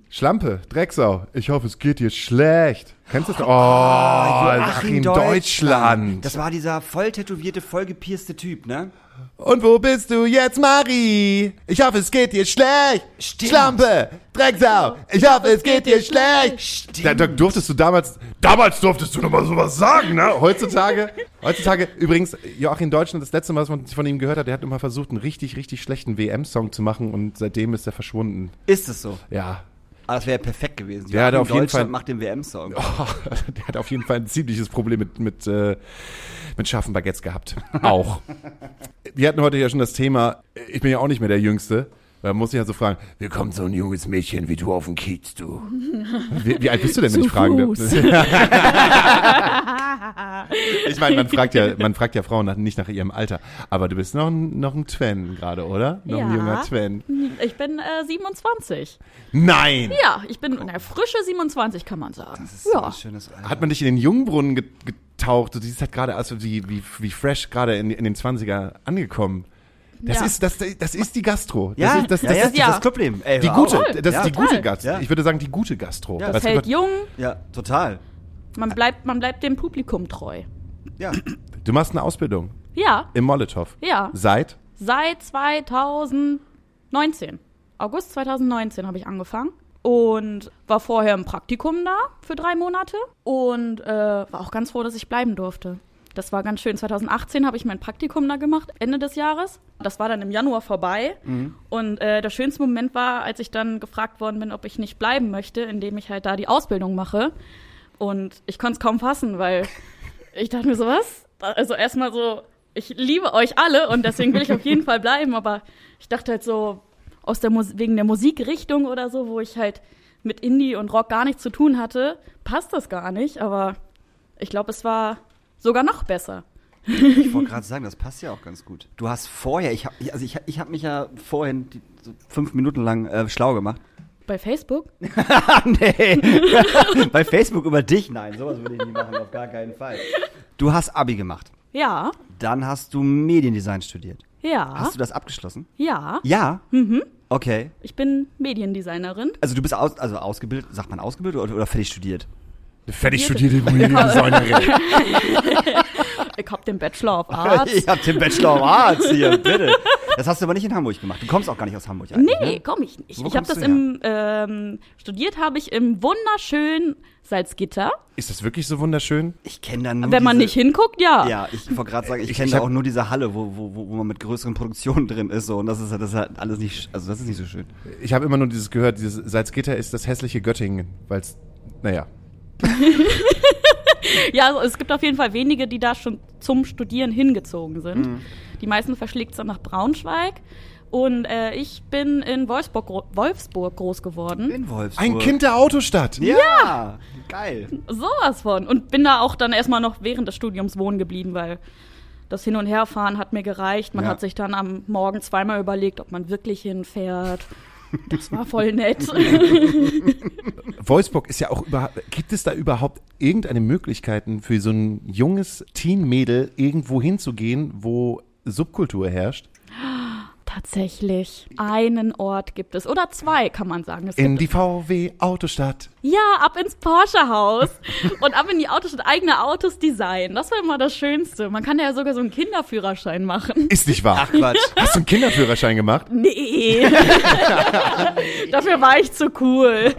Schlampe, Drecksau. Ich hoffe, es geht dir schlecht. Kennst du das? Oh, Joachim Deutschland. Das war dieser voll tätowierte, voll gepierste Typ, ne? Und wo bist du jetzt, Marie? Ich hoffe, es geht dir schlecht. Stimmt. Schlampe, Drecksau. Ich hoffe, es geht dir schlecht. Da, da durftest du damals, damals durftest du noch mal sowas sagen, ne? Heutzutage, heutzutage, übrigens, Joachim Deutschland, das letzte Mal, was man von ihm gehört hat, der hat immer versucht, einen richtig, richtig schlechten WM-Song zu machen und seitdem ist er verschwunden. Ist es so? Ja. Aber das wäre perfekt gewesen. Der hat auf jeden Fall- macht den WM-Song. Oh, der hat auf jeden Fall ein ziemliches Problem mit, mit, äh, mit scharfen Baguettes gehabt. Auch. Wir hatten heute ja schon das Thema, ich bin ja auch nicht mehr der Jüngste. Da muss ich ja so fragen, wie kommt so ein junges Mädchen wie du auf den Kiez, du? Wie, wie alt bist du denn, wenn ich fragen darf? Ich meine, man fragt ja, man fragt ja Frauen nach, nicht nach ihrem Alter. Aber du bist noch ein, noch ein Twen gerade, oder? Noch ein Ja. junger Twen. Ich bin äh, 27. Nein! Ja, ich bin eine frische 27, kann man sagen. Das ist so ja. ein schönes Alter. Hat man dich in den Jungbrunnen ge getaucht? Du siehst halt gerade aus wie, wie, wie fresh gerade in, in den 20er angekommen. Das, Ja. ist, das, das ist die Gastro. Das Ja, ist, das, ja, das ja, ist das ja. das Clubleben. Ey, die gute, auf. das ja, ist die total. gute Gastro. Ja. Ich würde sagen, die gute Gastro. Ja. Das hält jung, Ja, total. man bleibt, man bleibt dem Publikum treu. Ja. du machst eine Ausbildung Ja, im Molotow. ja. Seit? Seit 2019. August 2019 habe ich angefangen. Und war vorher im Praktikum da für drei Monate. Und äh, war auch ganz froh, dass ich bleiben durfte. Das war ganz schön. 2018 habe ich mein Praktikum da gemacht, Ende des Jahres. Das war dann im Januar vorbei. Und äh, der schönste Moment war, als ich dann gefragt worden bin, ob ich nicht bleiben möchte, indem ich halt da die Ausbildung mache. Und ich konnte es kaum fassen, weil ich dachte mir so, was? Also erstmal so, ich liebe euch alle und deswegen will ich auf jeden Fall bleiben, aber ich dachte halt so, aus der Mus wegen der Musikrichtung oder so, wo ich halt mit Indie und Rock gar nichts zu tun hatte, passt das gar nicht, aber ich glaube, es war sogar noch besser. Ich wollte gerade sagen, das passt ja auch ganz gut. Du hast vorher, ich hab, also ich, ich habe mich ja vorhin die, so fünf Minuten lang äh, schlau gemacht. Bei Facebook? nee. Bei Facebook über dich, nein, sowas würde ich nie machen, auf gar keinen Fall. Du hast Abi gemacht. Ja, Dann hast du Mediendesign studiert. ja, Hast du das abgeschlossen? ja. Ja. Mhm. Okay. Ich bin Mediendesignerin. Also du bist aus, also ausgebildet, sagt man ausgebildet oder, oder fertig studiert? Fertig studierte Mediendesignerin. Ich hab den Bachelor of Arts. Ich hab den Bachelor of Arts hier, bitte. Das hast du aber nicht in Hamburg gemacht. Du kommst auch gar nicht aus Hamburg eigentlich, Nee, ne? komm ich nicht. Wo ich habe das im ähm, studiert habe ich im wunderschönen Salzgitter. Ist das wirklich so wunderschön? Ich kenne da nur Wenn man diese, nicht hinguckt, ja. Ja, ich wollte gerade sagen, ich, Ich- kenne da auch nur diese Halle, wo, wo, wo wo man mit größeren Produktionen drin ist. So. Und das ist, das ist halt alles nicht, also das ist nicht so schön. Ich habe immer nur dieses gehört, dieses Salzgitter ist das hässliche Göttingen, weil es, naja. Ja, also es gibt auf jeden Fall wenige, die da schon zum Studieren hingezogen sind. Mhm. Die meisten verschlägt es dann nach Braunschweig. Und äh, ich bin in Wolfsburg, Wolfsburg groß geworden. In Wolfsburg. Ein Kind der Autostadt. Ja, geil. Sowas von. Und bin da auch dann erstmal noch während des Studiums wohnen geblieben, weil das Hin- und Herfahren hat mir gereicht. Man Ja. hat sich dann am Morgen zweimal überlegt, ob man wirklich hinfährt. Das war voll nett. Wolfsburg ist ja auch überhaupt, gibt es da überhaupt irgendeine Möglichkeiten für so ein junges Teen-Mädel irgendwo hinzugehen, wo Subkultur herrscht? Tatsächlich. Einen Ort gibt es. Oder zwei, kann man sagen. Es In die VW Autostadt. Ja, ab ins Porsche-Haus und ab in die Autostadt. Eigene Autos designen. Das war immer das Schönste. Man kann ja sogar so einen Kinderführerschein machen. Ist nicht wahr. Ach Quatsch. Hast du einen Kinderführerschein gemacht? Nee. Dafür war ich zu cool.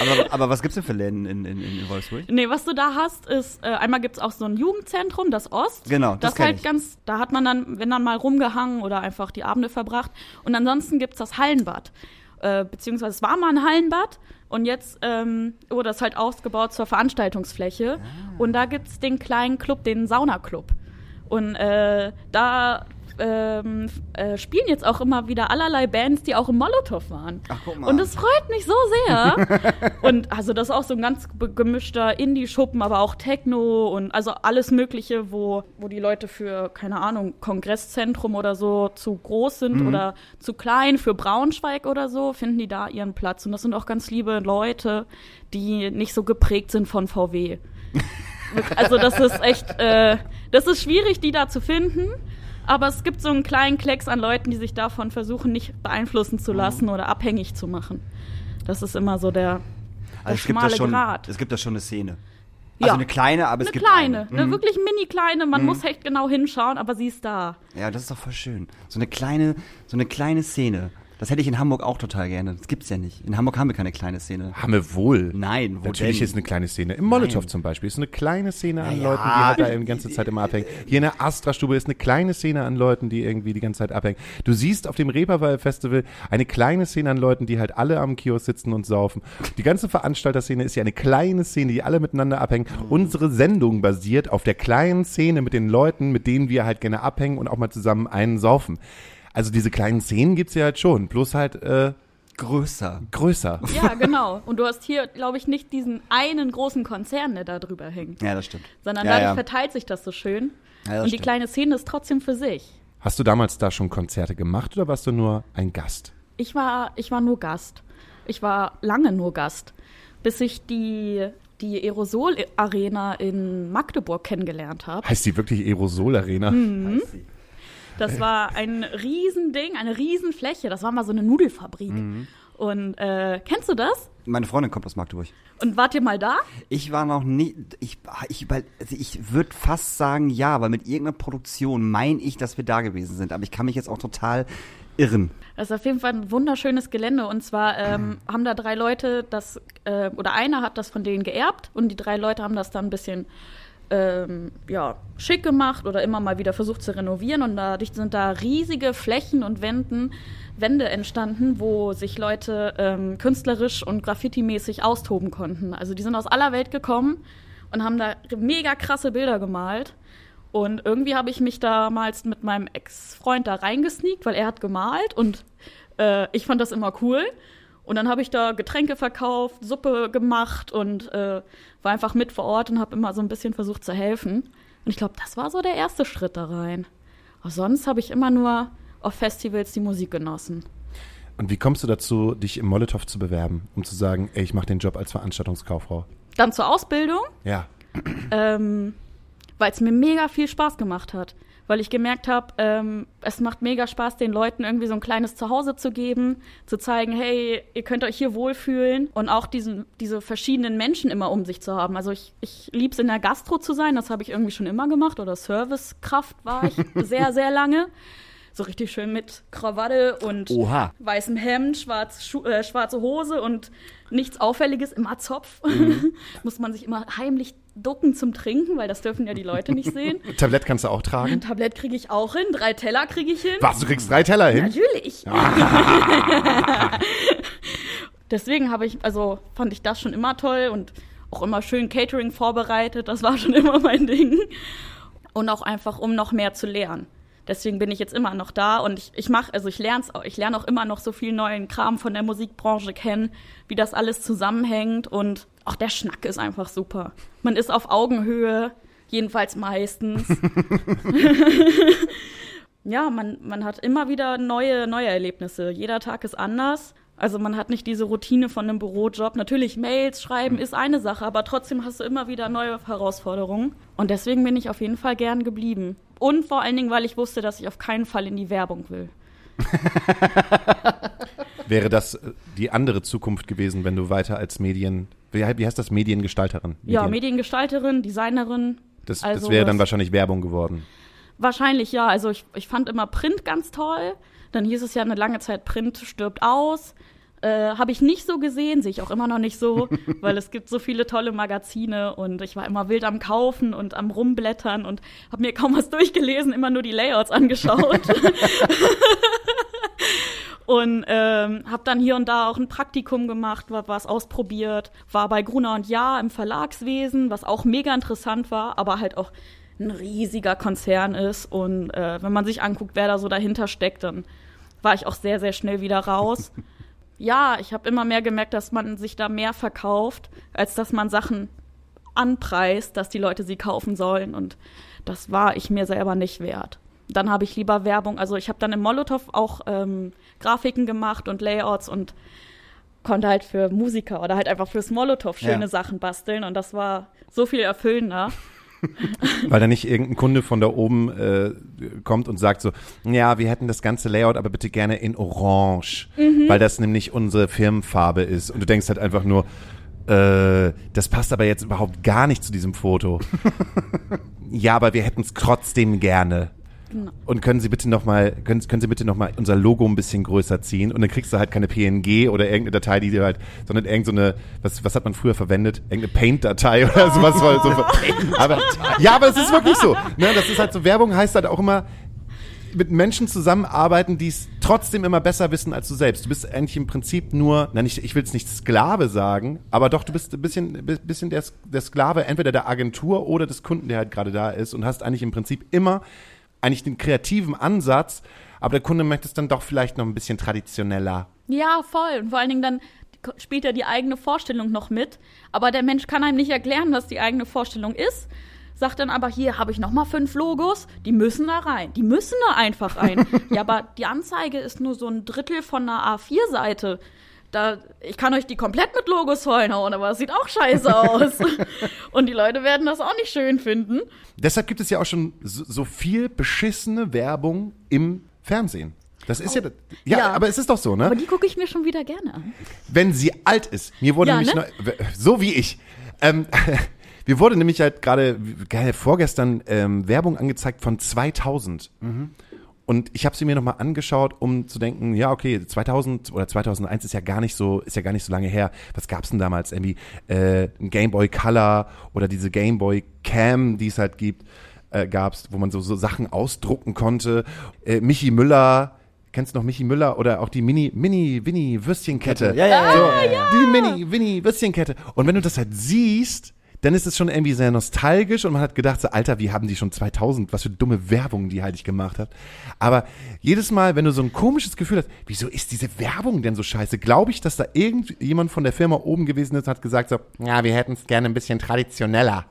Aber, aber was gibt's denn für Läden in, in, in Wolfsburg? Nee, was du da hast, ist, äh, einmal gibt's auch so ein Jugendzentrum, das Ost. Genau, das das halt ich. ganz, da hat man dann, wenn dann mal rumgehangen oder einfach die Abende verbracht. Und ansonsten gibt's das Hallenbad. Äh, beziehungsweise es war mal ein Hallenbad und jetzt ähm, wurde das halt ausgebaut zur Veranstaltungsfläche. Ah. Und da gibt's den kleinen Club, den Saunaclub. Und äh, da ähm, äh, spielen jetzt auch immer wieder allerlei Bands, die auch im Molotow waren. Ach, guck mal. Und das freut mich so sehr. und also das ist auch so ein ganz gemischter Indie-Schuppen, aber auch Techno und also alles Mögliche, wo, wo die Leute für, keine Ahnung, Kongresszentrum oder so zu groß sind Mhm. oder zu klein, für Braunschweig oder so, finden die da ihren Platz. Und das sind auch ganz liebe Leute, die nicht so geprägt sind von VW. Also das ist echt, äh, das ist schwierig, die da zu finden. Aber es gibt so einen kleinen Klecks an Leuten, die sich davon versuchen, nicht beeinflussen zu lassen oder abhängig zu machen. Das ist immer so der, der Also es gibt da schmale schon, Grad. es gibt da schon eine Szene. Also Ja. eine kleine, aber es eine gibt kleine, eine. Mhm. eine wirklich mini kleine. Man muss echt genau hinschauen, aber sie ist da. Ja, das ist doch voll schön. So eine kleine, so eine kleine Szene. Das hätte ich in Hamburg auch total gerne. Das gibt's ja nicht. In Hamburg haben wir keine kleine Szene. Haben wir wohl. Nein, wo Natürlich denn? ist eine kleine Szene. Im Molotow zum Beispiel ist eine kleine Szene an Ja, Leuten, die halt da die ganze Zeit immer abhängen. Hier in der Astra-Stube ist eine kleine Szene an Leuten, die irgendwie die ganze Zeit abhängen. Du siehst auf dem Reeperbahn-Festival eine kleine Szene an Leuten, die halt alle am Kiosk sitzen und saufen. Die ganze Veranstalterszene ist ja eine kleine Szene, die alle miteinander abhängen. Unsere Sendung basiert auf der kleinen Szene mit den Leuten, mit denen wir halt gerne abhängen und auch mal zusammen einen saufen. Also diese kleinen Szenen gibt's ja halt schon, bloß halt äh, größer. größer. Ja, genau. Und du hast hier, glaube ich, nicht diesen einen großen Konzern, der da drüber hängt. Ja, das stimmt. Sondern ja, dadurch ja. verteilt sich das so schön. Ja, das und die stimmt. kleine Szene ist trotzdem für sich. Hast du damals da schon Konzerte gemacht oder warst du nur ein Gast? Ich war, ich war nur Gast. Ich war lange nur Gast, bis ich die, die Aerosol-Arena in Magdeburg kennengelernt habe. Heißt die wirklich Aerosol Arena? Hm. Das war ein Riesending, eine Riesenfläche. Das war mal so eine Nudelfabrik. Und äh, kennst du das? Meine Freundin kommt aus Magdeburg. Und wart ihr mal da? Ich war noch nie, ich, ich, also ich würde fast sagen ja, weil mit irgendeiner Produktion meine ich, dass wir da gewesen sind. Aber ich kann mich jetzt auch total irren. Das ist auf jeden Fall ein wunderschönes Gelände. Und zwar ähm, haben da drei Leute das, äh, oder einer hat das von denen geerbt und die drei Leute haben das dann ein bisschen ähm, ja, schick gemacht oder immer mal wieder versucht zu renovieren. Und dadurch sind da riesige Flächen und Wänden, Wände entstanden, wo sich Leute ähm, künstlerisch und graffiti-mäßig austoben konnten. Also die sind aus aller Welt gekommen und haben da mega krasse Bilder gemalt. Und irgendwie habe ich mich damals mit meinem Ex-Freund da reingesneakt, weil er hat gemalt und äh, ich fand das immer cool. Und dann habe ich da Getränke verkauft, Suppe gemacht und äh, war einfach mit vor Ort und habe immer so ein bisschen versucht zu helfen. Und ich glaube, das war so der erste Schritt da rein. Aber sonst habe ich immer nur auf Festivals die Musik genossen. Und wie kommst du dazu, dich im Molotow zu bewerben, um zu sagen, ey, ich mache den Job als Veranstaltungskauffrau? Dann zur Ausbildung, Ja. ähm, weil es mir mega viel Spaß gemacht hat. Weil ich gemerkt habe, ähm, es macht mega Spaß, den Leuten irgendwie so ein kleines Zuhause zu geben, zu zeigen, hey, ihr könnt euch hier wohlfühlen und auch diesen, diese verschiedenen Menschen immer um sich zu haben. Also ich, ich liebe es in der Gastro zu sein, das habe ich irgendwie schon immer gemacht oder Servicekraft war ich sehr, sehr lange. So richtig schön mit Krawatte und Oha. weißem Hemd, schwarz, Schu äh, schwarze Hose und nichts Auffälliges, immer Zopf. Muss man sich immer heimlich ducken zum Trinken, weil das dürfen ja die Leute nicht sehen. Tablett kannst du auch tragen? Ein Tablett kriege ich auch hin, drei Teller kriege ich hin. Was, du kriegst drei Teller hin? Natürlich. Deswegen habe ich, also fand ich das schon immer toll und auch immer schön Catering vorbereitet. Das war schon immer mein Ding. Und auch einfach, um noch mehr zu lernen. Deswegen bin ich jetzt immer noch da und ich, ich mache, also ich lerne auch, ich lerne auch immer noch so viel neuen Kram von der Musikbranche kennen, wie das alles zusammenhängt und auch der Schnack ist einfach super. Man ist auf Augenhöhe, jedenfalls meistens. ja, man, man hat immer wieder neue, neue Erlebnisse. Jeder Tag ist anders. Also man hat nicht diese Routine von einem Bürojob. Natürlich Mails schreiben ist eine Sache, aber trotzdem hast du immer wieder neue Herausforderungen. Und deswegen bin ich auf jeden Fall gern geblieben. Und vor allen Dingen, weil ich wusste, dass ich auf keinen Fall in die Werbung will. Wäre das äh, die andere Zukunft gewesen, wenn du weiter als Medien, wie, wie heißt das, Mediengestalterin? Ja, Medien- Mediengestalterin, Designerin. Das, also das wäre dann wahrscheinlich Werbung geworden. Wahrscheinlich ja. Also ich, ich fand immer Print ganz toll. Dann hieß es ja eine lange Zeit, Print stirbt aus. Äh, Habe ich nicht so gesehen, sehe ich auch immer noch nicht so, weil es gibt so viele tolle Magazine und ich war immer wild am Kaufen und am Rumblättern und habe mir kaum was durchgelesen, immer nur die Layouts angeschaut. und ähm, habe dann hier und da auch ein Praktikum gemacht, was ausprobiert, war bei Gruner und Ja im Verlagswesen, was auch mega interessant war, aber halt auch ein riesiger Konzern ist. Und äh, wenn man sich anguckt, wer da so dahinter steckt, dann war ich auch sehr sehr schnell wieder raus. ja, ich habe immer mehr gemerkt, dass man sich da mehr verkauft, als dass man Sachen anpreist, dass die Leute sie kaufen sollen. Und das war ich mir selber nicht wert dann habe ich lieber Werbung. Also ich habe dann im Molotow auch ähm, Grafiken gemacht und Layouts und konnte halt für Musiker oder halt einfach fürs Molotow schöne Ja. Sachen basteln und das war so viel erfüllender. Weil da nicht irgendein Kunde von da oben äh, kommt und sagt so, ja, wir hätten das ganze Layout aber bitte gerne in Orange, weil das nämlich unsere Firmenfarbe ist. Und du denkst halt einfach nur, äh, das passt aber jetzt überhaupt gar nicht zu diesem Foto. ja, aber wir hätten es trotzdem gerne. Genau. Und können Sie bitte noch mal, können, können Sie bitte noch mal unser Logo ein bisschen größer ziehen? Und dann kriegst du halt keine PNG oder irgendeine Datei, die dir halt, sondern irgendeine, was, was hat man früher verwendet? Irgendeine Paint-Datei oder sowas. So, aber, ja, aber es ist wirklich so. Ne? Das ist halt so, Werbung heißt halt auch immer, mit Menschen zusammenarbeiten, die es trotzdem immer besser wissen als du selbst. Du bist eigentlich im Prinzip nur, na nicht, ich will es nicht Sklave sagen, aber doch, du bist ein bisschen, bisschen der, der Sklave entweder der Agentur oder des Kunden, der halt gerade da ist und hast eigentlich im Prinzip immer eigentlich den kreativen Ansatz, aber der Kunde möchte es dann doch vielleicht noch ein bisschen traditioneller. Ja, voll. Und vor allen Dingen dann spielt ja die eigene Vorstellung noch mit. Aber der Mensch kann einem nicht erklären, was die eigene Vorstellung ist. Sagt dann aber, hier habe ich noch mal fünf Logos, die müssen da rein. Die müssen da einfach rein. ja, aber die Anzeige ist nur so ein Drittel von einer A4-Seite. Da, ich kann euch die komplett mit Logos vollhauen, aber es sieht auch scheiße aus. Und die Leute werden das auch nicht schön finden. Deshalb gibt es ja auch schon so, so viel beschissene Werbung im Fernsehen. Das ist ja, ja, Ja. aber es ist doch so, ne? Aber die gucke ich mir schon wieder gerne an. wenn sie alt ist. Mir wurde Ja, nämlich ne? neu, so wie ich. Ähm, mir wurde nämlich halt gerade geil, vorgestern ähm, Werbung angezeigt von 2000. Und ich habe sie mir nochmal angeschaut, um zu denken, ja, okay, 2000 oder 2001 ist ja gar nicht so, ist ja gar nicht so lange her. Was gab's denn damals? Irgendwie äh, ein Game Boy Color oder diese Game Boy Cam, die es halt gibt, äh, gab's, wo man so, so Sachen ausdrucken konnte. Äh, Michi Müller, kennst du noch Michi Müller oder auch die Mini, Mini, Winnie Würstchenkette? Ja, ja, ja, so, ja, ja, Die Mini, Winnie Würstchenkette. Und wenn du das halt siehst, dann ist es schon irgendwie sehr nostalgisch und man hat gedacht, so, Alter, wie haben die schon 2000, was für dumme Werbung die halt ich gemacht hat. Aber jedes Mal, wenn du so ein komisches Gefühl hast, wieso ist diese Werbung denn so scheiße, glaube ich, dass da irgendjemand von der Firma oben gewesen ist und hat gesagt so, ja, wir hätten es gerne ein bisschen traditioneller.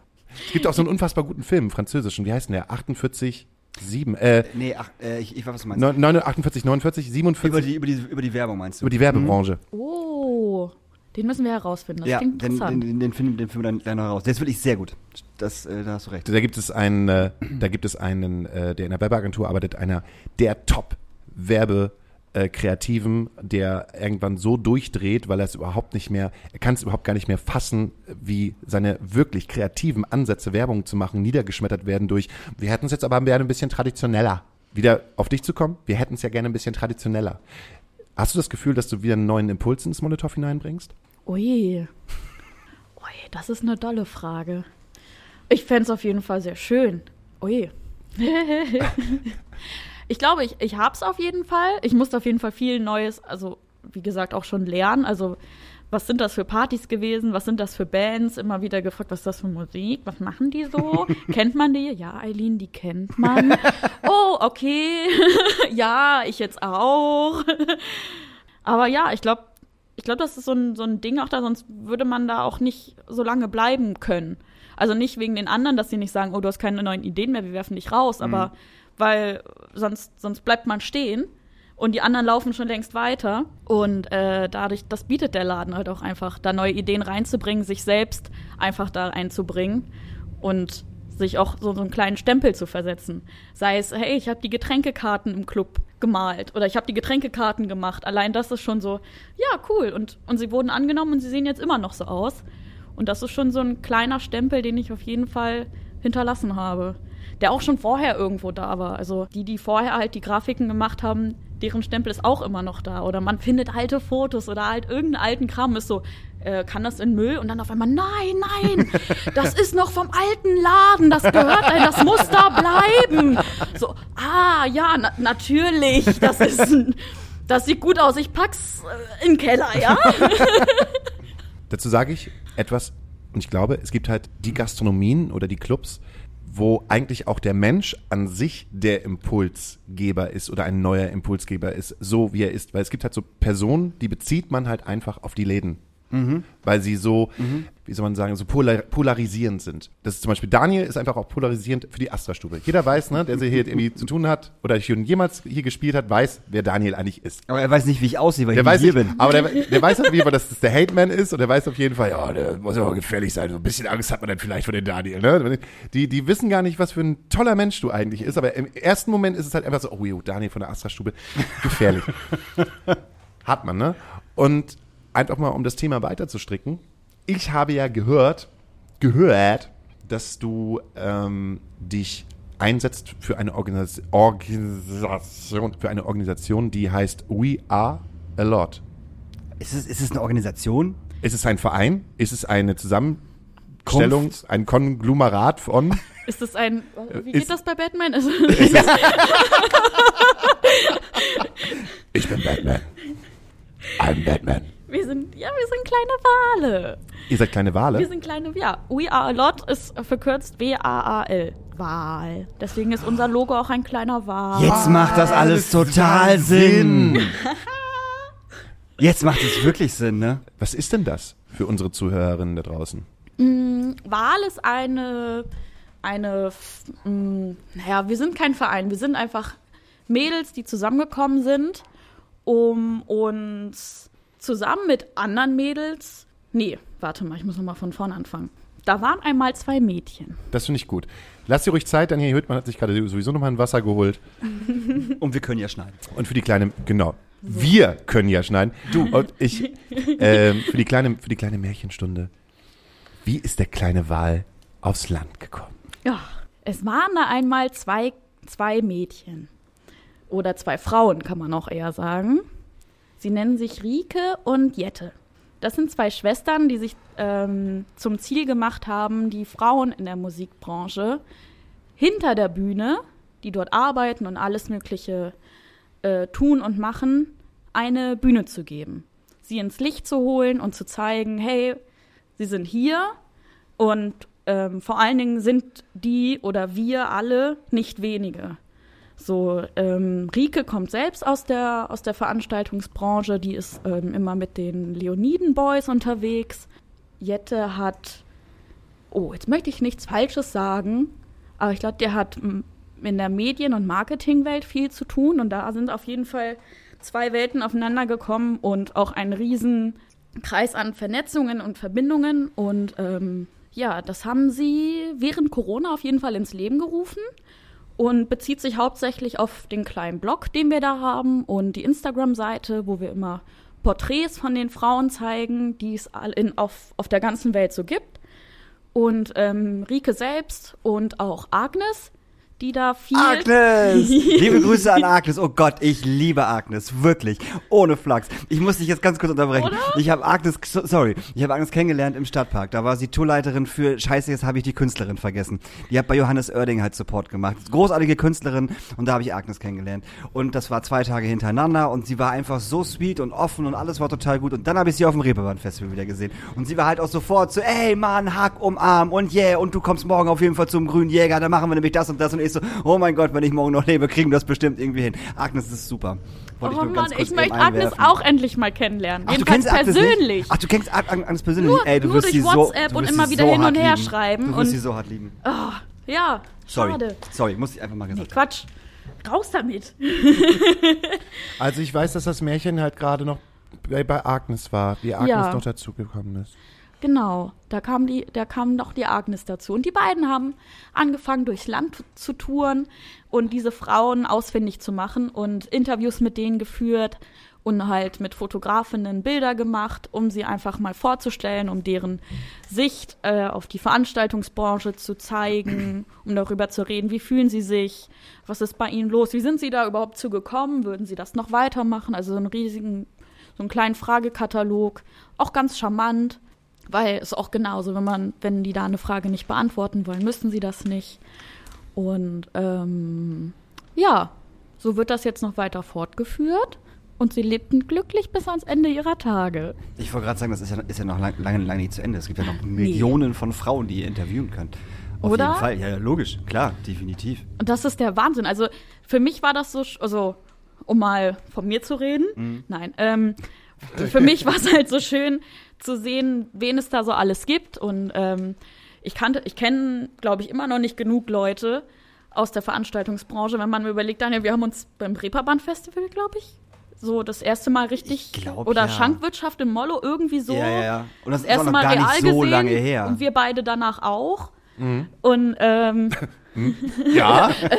Es gibt auch so einen unfassbar guten Film, einen französischen, wie heißt denn der? 48, 7, äh, Nee, ach, äh, ich, ich weiß, was du meinst. 9, 48, 49, 47, Über die, über, die, über die Werbung meinst du? über die Werbebranche. Oh, den müssen wir herausfinden. Das ja, klingt den, interessant. den, den, Film, den Film dann gleich noch raus. Der ist wirklich sehr gut. Das, äh, da hast du recht. Da gibt es einen, äh, da gibt es einen, äh, der in der Werbeagentur arbeitet, einer der Top Werbe äh, Kreativen, der irgendwann so durchdreht, weil er es überhaupt nicht mehr, er kann es überhaupt gar nicht mehr fassen, wie seine wirklich kreativen Ansätze, Werbung zu machen, niedergeschmettert werden durch, wir hätten es jetzt aber gerne ein bisschen traditioneller. Wieder auf dich zu kommen, wir hätten es ja gerne ein bisschen traditioneller. Hast du das Gefühl, dass du wieder einen neuen Impuls ins Molotow hineinbringst? Ui. Ui, das ist eine dolle Frage. Ich fände es auf jeden Fall sehr schön. Ui. ich glaube, ich, ich habe es auf jeden Fall. Ich musste auf jeden Fall viel Neues, also wie gesagt, auch schon lernen. Also was sind das für Partys gewesen? Was sind das für Bands? Immer wieder gefragt, was ist das für Musik? Was machen die so? kennt man die? Ja, Eileen, die kennt man. oh, okay. ja, ich jetzt auch. Aber ja, ich glaube, ich glaube, das ist so ein, so ein Ding auch da, sonst würde man da auch nicht so lange bleiben können. Also nicht wegen den anderen, dass sie nicht sagen, oh, du hast keine neuen Ideen mehr, wir werfen dich raus, aber weil sonst, sonst bleibt man stehen und die anderen laufen schon längst weiter. Und äh, dadurch, das bietet der Laden halt auch einfach, da neue Ideen reinzubringen, sich selbst einfach da einzubringen und sich auch so, so einen kleinen Stempel zu versetzen. Sei es, hey, ich habe die Getränkekarten im Club gemalt oder ich habe die Getränkekarten gemacht. Allein das ist schon so, ja, cool. Und, und sie wurden angenommen und sie sehen jetzt immer noch so aus. Und das ist schon so ein kleiner Stempel, den ich auf jeden Fall hinterlassen habe. Der auch schon vorher irgendwo da war. Also die, die vorher halt die Grafiken gemacht haben, deren Stempel ist auch immer noch da. Oder man findet alte Fotos oder halt irgendeinen alten Kram, ist so, äh, kann das in Müll? Und dann auf einmal, nein, nein, das ist noch vom alten Laden, das gehört das muss da bleiben. So, ah, ja, na natürlich, das ist ein, das sieht gut aus, ich pack's äh, in den Keller, ja? Dazu sage ich etwas, und ich glaube, es gibt halt die Gastronomien oder die Clubs, wo eigentlich auch der Mensch an sich der Impulsgeber ist oder ein neuer Impulsgeber ist, so wie er ist. Weil es gibt halt so Personen, die bezieht man halt einfach auf die Läden. Weil sie so, wie soll man sagen, so polar polarisierend sind. Das ist zum Beispiel Daniel ist einfach auch polarisierend für die Astra-Stube. Jeder weiß, ne, der sie hier irgendwie zu tun hat oder schon jemals hier gespielt hat, weiß, wer Daniel eigentlich ist. Aber er weiß nicht, wie ich aussehe, weil Der ich weiß hier nicht, bin. aber der, der weiß auf jeden Fall, dass das der Hate-Man ist und der weiß auf jeden Fall, ja, der muss aber gefährlich sein. So ein bisschen Angst hat man dann vielleicht vor den Daniel, ne? Die, die wissen gar nicht, was für ein toller Mensch du eigentlich ist, aber im ersten Moment ist es halt einfach so, oh, jo, Daniel von der Astra-Stube, gefährlich. hat man, ne? Und einfach mal, um das Thema weiterzustricken. Ich habe ja gehört, gehört, dass du ähm, dich einsetzt für eine Organis Organisation, für eine Organisation, die heißt We Are a Lot. Ist es, ist es eine Organisation? Ist es ein Verein? Ist es eine Zusammenstellung, ein Konglomerat von? Ist das ein, wie Ist- geht das bei Batman? Ist, Ich bin Batman. I'm Batman. Wir sind, ja, wir sind kleine Wale. Ihr seid kleine Wale? Wir sind kleine, ja. We are a lot ist verkürzt W-A-A-L. Wal. Deswegen ist unser Logo auch ein kleiner Wal. Jetzt macht das alles total Sinn. Jetzt macht es wirklich Sinn, ne? Was ist denn das für unsere Zuhörerinnen da draußen? Wahl ist eine, eine, mh, naja, wir sind kein Verein, wir sind einfach Mädels, die zusammengekommen sind, um uns zusammen mit anderen Mädels, nee, warte mal, ich muss nochmal von vorne anfangen. Da waren einmal zwei Mädchen. Das finde ich gut. Lass dir ruhig Zeit, Daniel Hüttmann hat sich gerade sowieso nochmal ein Wasser geholt. Und wir können ja schneiden. Und für die kleine, genau, wir können ja schneiden. Du und ich, ähm, für, die kleine, für die kleine Märchenstunde. Wie ist der kleine Wal aufs Land gekommen? Ja, es waren da einmal zwei, zwei Mädchen. Oder zwei Frauen, kann man auch eher sagen. Sie nennen sich Rike und Jette. Das sind zwei Schwestern, die sich ähm, zum Ziel gemacht haben, die Frauen in der Musikbranche hinter der Bühne, die dort arbeiten und alles Mögliche äh, tun und machen, eine Bühne zu geben. Sie ins Licht zu holen und zu zeigen, hey, sie sind hier und ähm, vor allen Dingen sind die oder wir alle nicht wenige. So, ähm, Rike kommt selbst aus der, aus der Veranstaltungsbranche, die ist ähm, immer mit den Leoniden Boys unterwegs. Jette hat, oh, jetzt möchte ich nichts Falsches sagen, aber ich glaube, der hat in der Medien- und Marketingwelt viel zu tun und da sind auf jeden Fall zwei Welten aufeinander gekommen und auch ein riesen Kreis an Vernetzungen und Verbindungen und ähm, ja, das haben sie während Corona auf jeden Fall ins Leben gerufen und bezieht sich hauptsächlich auf den kleinen Blog, den wir da haben und die Instagram-Seite, wo wir immer Porträts von den Frauen zeigen, die es in, auf, auf der ganzen Welt so gibt. Und ähm, Rike selbst und auch Agnes, die da viel. Agnes! Liebe Grüße an Agnes. Oh Gott, ich liebe Agnes. Wirklich. Ohne Flachs. Ich muss dich jetzt ganz kurz unterbrechen. Oder? Ich habe Agnes, so- sorry, ich habe Agnes kennengelernt im Stadtpark. Da war sie Tourleiterin für, scheiße, jetzt habe ich die Künstlerin vergessen. Die hat bei Johannes Oerding halt Support gemacht. Großartige Künstlerin und da habe ich Agnes kennengelernt. Und das war zwei Tage hintereinander und sie war einfach so sweet und offen und alles war total gut. Und dann habe ich sie auf dem Reeperbahn-Festival wieder gesehen. Und sie war halt auch sofort so, ey Mann, Hack umarm und yeah, und du kommst morgen auf jeden Fall zum Grünen Jäger, da machen wir nämlich das und das. Und ich so, oh mein Gott, wenn ich morgen noch lebe, kriegen wir das bestimmt irgendwie hin. Agnes ist super. Wollte Oh nur Mann, ganz kurz ich möchte Agnes einwerfen. auch endlich mal kennenlernen. Ach, du kennst Agnes persönlich. Nicht? Ach, du kennst Ag- Ag- Agnes persönlich? Nur- Ey, du nur wirst durch sie so, WhatsApp du und immer wieder so hin und her lieben. schreiben Du wirst und- sie so hart lieben. Oh, ja, Sorry. schade. Sorry, muss ich einfach mal Nee, gesagt haben. Quatsch. Raus damit. Also ich weiß, dass das Märchen halt gerade noch bei, bei Agnes war, wie Agnes Ja. noch dazugekommen ist. Genau, da kam, die, da kam noch die Agnes dazu. Und die beiden haben angefangen, durchs Land zu touren und diese Frauen ausfindig zu machen und Interviews mit denen geführt und halt mit Fotografinnen Bilder gemacht, um sie einfach mal vorzustellen, um deren Sicht äh, auf die Veranstaltungsbranche zu zeigen, um darüber zu reden, wie fühlen sie sich, was ist bei ihnen los, wie sind sie da überhaupt zu gekommen, würden sie das noch weitermachen, also so einen riesigen, so einen kleinen Fragekatalog, auch ganz charmant, weil es auch genauso, wenn man, wenn die da eine Frage nicht beantworten wollen, müssen sie das nicht. Und ähm, ja, so wird das jetzt noch weiter fortgeführt. Und sie lebten glücklich bis ans Ende ihrer Tage. Ich wollte gerade sagen, das ist ja, ist ja noch lang, lange, lange nicht zu Ende. Es gibt ja noch Millionen von Frauen, die ihr interviewen könnt. Auf Oder? jeden Fall, ja, ja, logisch, klar, definitiv. Und das ist der Wahnsinn. Also für mich war das so, also um mal von mir zu reden, nein, ähm, für mich war es halt so schön zu sehen, wen es da so alles gibt. Und ähm, ich kannte, ich kenne, glaube ich, immer noch nicht genug Leute aus der Veranstaltungsbranche, wenn man mir überlegt, Daniel, wir haben uns beim Reeperbahn Festival, glaube ich, so das erste Mal richtig Ich glaub, oder ja. Schankwirtschaft im Mollo irgendwie so Ja, ja, ja. Und das das erste Mal real so gesehen lange her. und wir beide danach auch. Und ähm, Ja,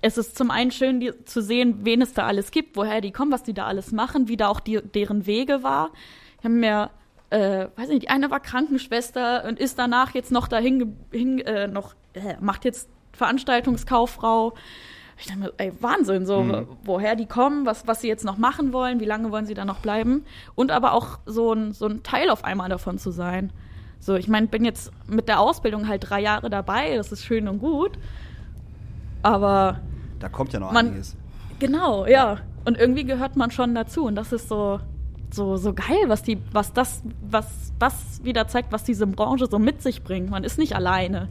es ist zum einen schön die, zu sehen, wen es da alles gibt, woher die kommen, was die da alles machen, wie da auch die, deren Wege war. Ich habe mir, äh, weiß nicht, die eine war Krankenschwester und ist danach jetzt noch dahin, hin, äh, noch, äh, macht jetzt Veranstaltungskauffrau. Ich dachte mir, ey, Wahnsinn, so, Mhm. woher die kommen, was, was sie jetzt noch machen wollen, wie lange wollen sie da noch bleiben. Und aber auch so ein, so ein Teil auf einmal davon zu sein. So, ich meine, bin jetzt mit der Ausbildung halt drei Jahre dabei, das ist schön und gut. Aber Da kommt ja noch Man- einiges. Genau, ja. Und irgendwie gehört man schon dazu. Und das ist so, so, so geil, was die, was das, was, was wieder zeigt, was diese Branche so mit sich bringt. Man ist nicht alleine.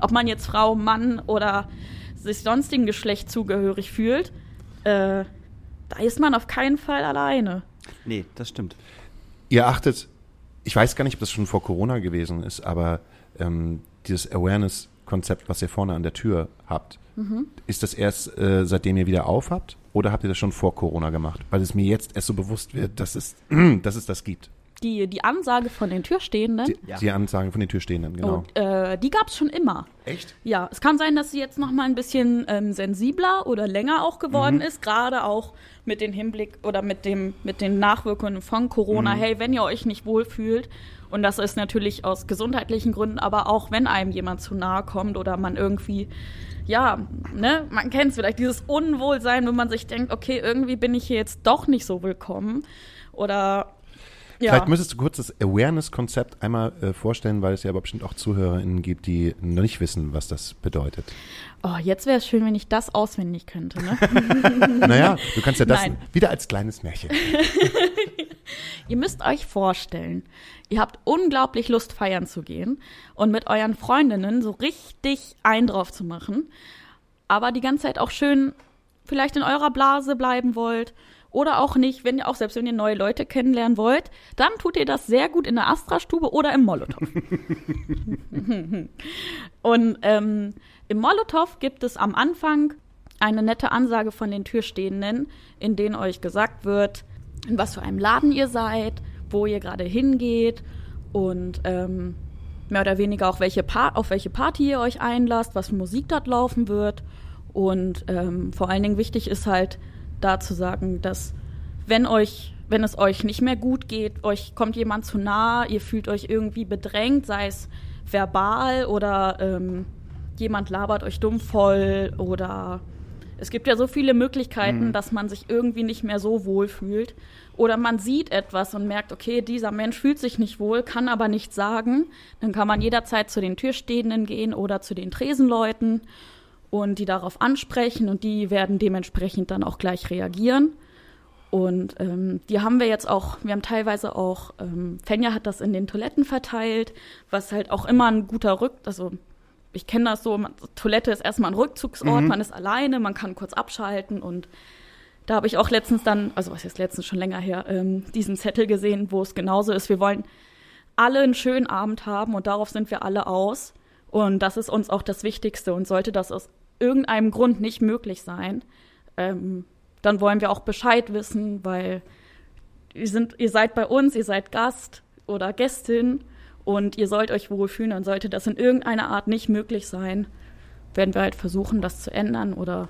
Ob man jetzt Frau, Mann oder sich sonstigen Geschlecht zugehörig fühlt, äh, da ist man auf keinen Fall alleine. Nee, das stimmt. ihr achtet, ich weiß gar nicht, ob das schon vor Corona gewesen ist, aber ähm, dieses Awareness-Konzept, was ihr vorne an der Tür habt, ist das erst äh, seitdem ihr wieder auf habt? Oder habt ihr das schon vor Corona gemacht? Weil es mir jetzt erst so bewusst wird, dass es, dass es das gibt. Die, die Ansage von den Türstehenden, Die, Ja. die Ansagen von den Türstehenden, genau. und, äh, die gab es schon immer. Echt? Ja, es kann sein, dass sie jetzt noch mal ein bisschen ähm, sensibler oder länger auch geworden Mhm. ist, gerade auch mit dem Hinblick oder mit dem mit den Nachwirkungen von Corona. Mhm. Hey, wenn ihr euch nicht wohlfühlt und das ist natürlich aus gesundheitlichen Gründen, aber auch wenn einem jemand zu nahe kommt oder man irgendwie ja, ne, man kennt es vielleicht dieses Unwohlsein, wenn man sich denkt, okay, irgendwie bin ich hier jetzt doch nicht so willkommen oder ja. Vielleicht müsstest du kurz das Awareness-Konzept einmal äh, vorstellen, weil es ja aber bestimmt auch ZuhörerInnen gibt, die noch nicht wissen, was das bedeutet. Oh, jetzt wäre es schön, wenn ich das auswendig könnte, ne? naja, du kannst ja das Nein. wieder als kleines Märchen. Ihr müsst euch vorstellen, ihr habt unglaublich Lust feiern zu gehen und mit euren Freundinnen so richtig ein drauf zu machen, aber die ganze Zeit auch schön vielleicht in eurer Blase bleiben wollt oder auch nicht, wenn ihr auch selbst wenn ihr neue Leute kennenlernen wollt, dann tut ihr das sehr gut in der Astra-Stube oder im Molotow. und ähm, im Molotow gibt es am Anfang eine nette Ansage von den Türstehenden, in denen euch gesagt wird, in was für einem Laden ihr seid, wo ihr gerade hingeht und ähm, mehr oder weniger auch welche auf welche Party ihr euch einlasst, was für Musik dort laufen wird. Und ähm, vor allen Dingen wichtig ist halt da zu sagen, dass wenn euch, wenn es euch nicht mehr gut geht, euch kommt jemand zu nah, ihr fühlt euch irgendwie bedrängt, sei es verbal oder ähm, jemand labert euch dumm voll oder es gibt ja so viele Möglichkeiten, dass man sich irgendwie nicht mehr so wohl fühlt. Oder man sieht etwas und merkt, okay, dieser Mensch fühlt sich nicht wohl, kann aber nichts sagen. Dann kann man jederzeit zu den Türstehenden gehen oder zu den Tresenleuten und die darauf ansprechen und die werden dementsprechend dann auch gleich reagieren. Und ähm, die haben wir jetzt auch, wir haben teilweise auch, ähm, Fenja hat das in den Toiletten verteilt, was halt auch immer ein guter Rück, also ich kenne das so, man, Toilette ist erstmal ein Rückzugsort, man ist alleine, man kann kurz abschalten und da habe ich auch letztens dann, also was ist letztens schon länger her, ähm, diesen Zettel gesehen, wo es genauso ist. Wir wollen alle einen schönen Abend haben und darauf sind wir alle aus. Und das ist uns auch das Wichtigste. Und sollte das aus irgendeinem Grund nicht möglich sein, ähm, dann wollen wir auch Bescheid wissen, weil ihr, sind, ihr seid bei uns, ihr seid Gast oder Gästin und ihr sollt euch wohlfühlen. Und sollte das in irgendeiner Art nicht möglich sein, werden wir halt versuchen, das zu ändern oder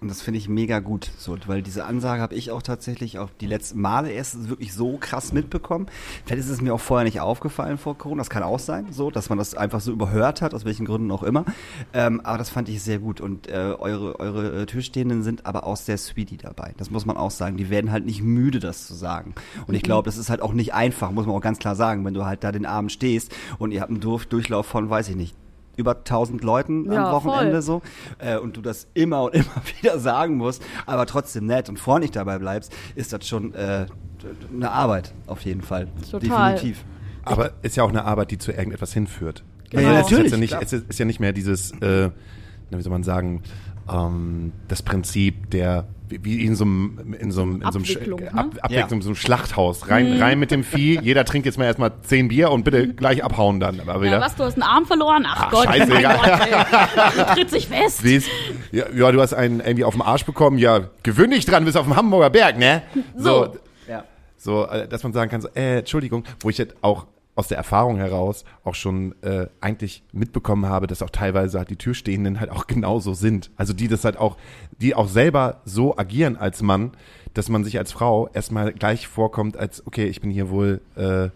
Und das finde ich mega gut, so, weil diese Ansage habe ich auch tatsächlich auch die letzten Male erst wirklich so krass mitbekommen. Vielleicht ist es mir auch vorher nicht aufgefallen vor Corona. Das kann auch sein, so, dass man das einfach so überhört hat, aus welchen Gründen auch immer. Ähm, aber das fand ich sehr gut. Und äh, eure, eure äh, Türstehenden sind aber auch sehr sweetie dabei. Das muss man auch sagen. Die werden halt nicht müde, das zu sagen. Und ich glaube, das ist halt auch nicht einfach, muss man auch ganz klar sagen, wenn du halt da den Abend stehst und ihr habt einen Durf Durchlauf von, weiß ich nicht, über 1000 Leuten Ja, am Wochenende voll. so äh, und du das immer und immer wieder sagen musst, aber trotzdem nett und freundlich dabei bleibst, ist das schon äh, eine Arbeit auf jeden Fall. Total. Definitiv. Aber ist ja auch eine Arbeit, die zu irgendetwas hinführt. Genau. Ja, ja, Es ist natürlich, ja nicht, es ist, ja nicht mehr dieses, äh, wie soll man sagen, ähm, das Prinzip der wie in so einem in so einem in so einem Sch- ne? Ab, Abwicklung, Ja. so einem Schlachthaus rein rein mit dem Vieh jeder trinkt jetzt mal erstmal zehn Bier und bitte gleich abhauen dann aber wieder Ja, was, du hast einen Arm verloren? Ach, Ach, Gott, scheiße, mein egal. Gott. Tritt sich fest. Siehst, ja, ja, du hast einen irgendwie auf den Arsch bekommen. Ja, gewöhn dich dran, bist auf dem Hamburger Berg, ne? So. Ja. so, äh, dass man sagen kann, so, äh, Entschuldigung, wo ich jetzt auch aus der Erfahrung heraus auch schon äh, eigentlich mitbekommen habe, dass auch teilweise halt die Türstehenden halt auch genauso sind. Also die das halt auch, die auch selber so agieren als Mann, dass man sich als Frau erstmal gleich vorkommt, als okay, ich bin hier wohl, äh,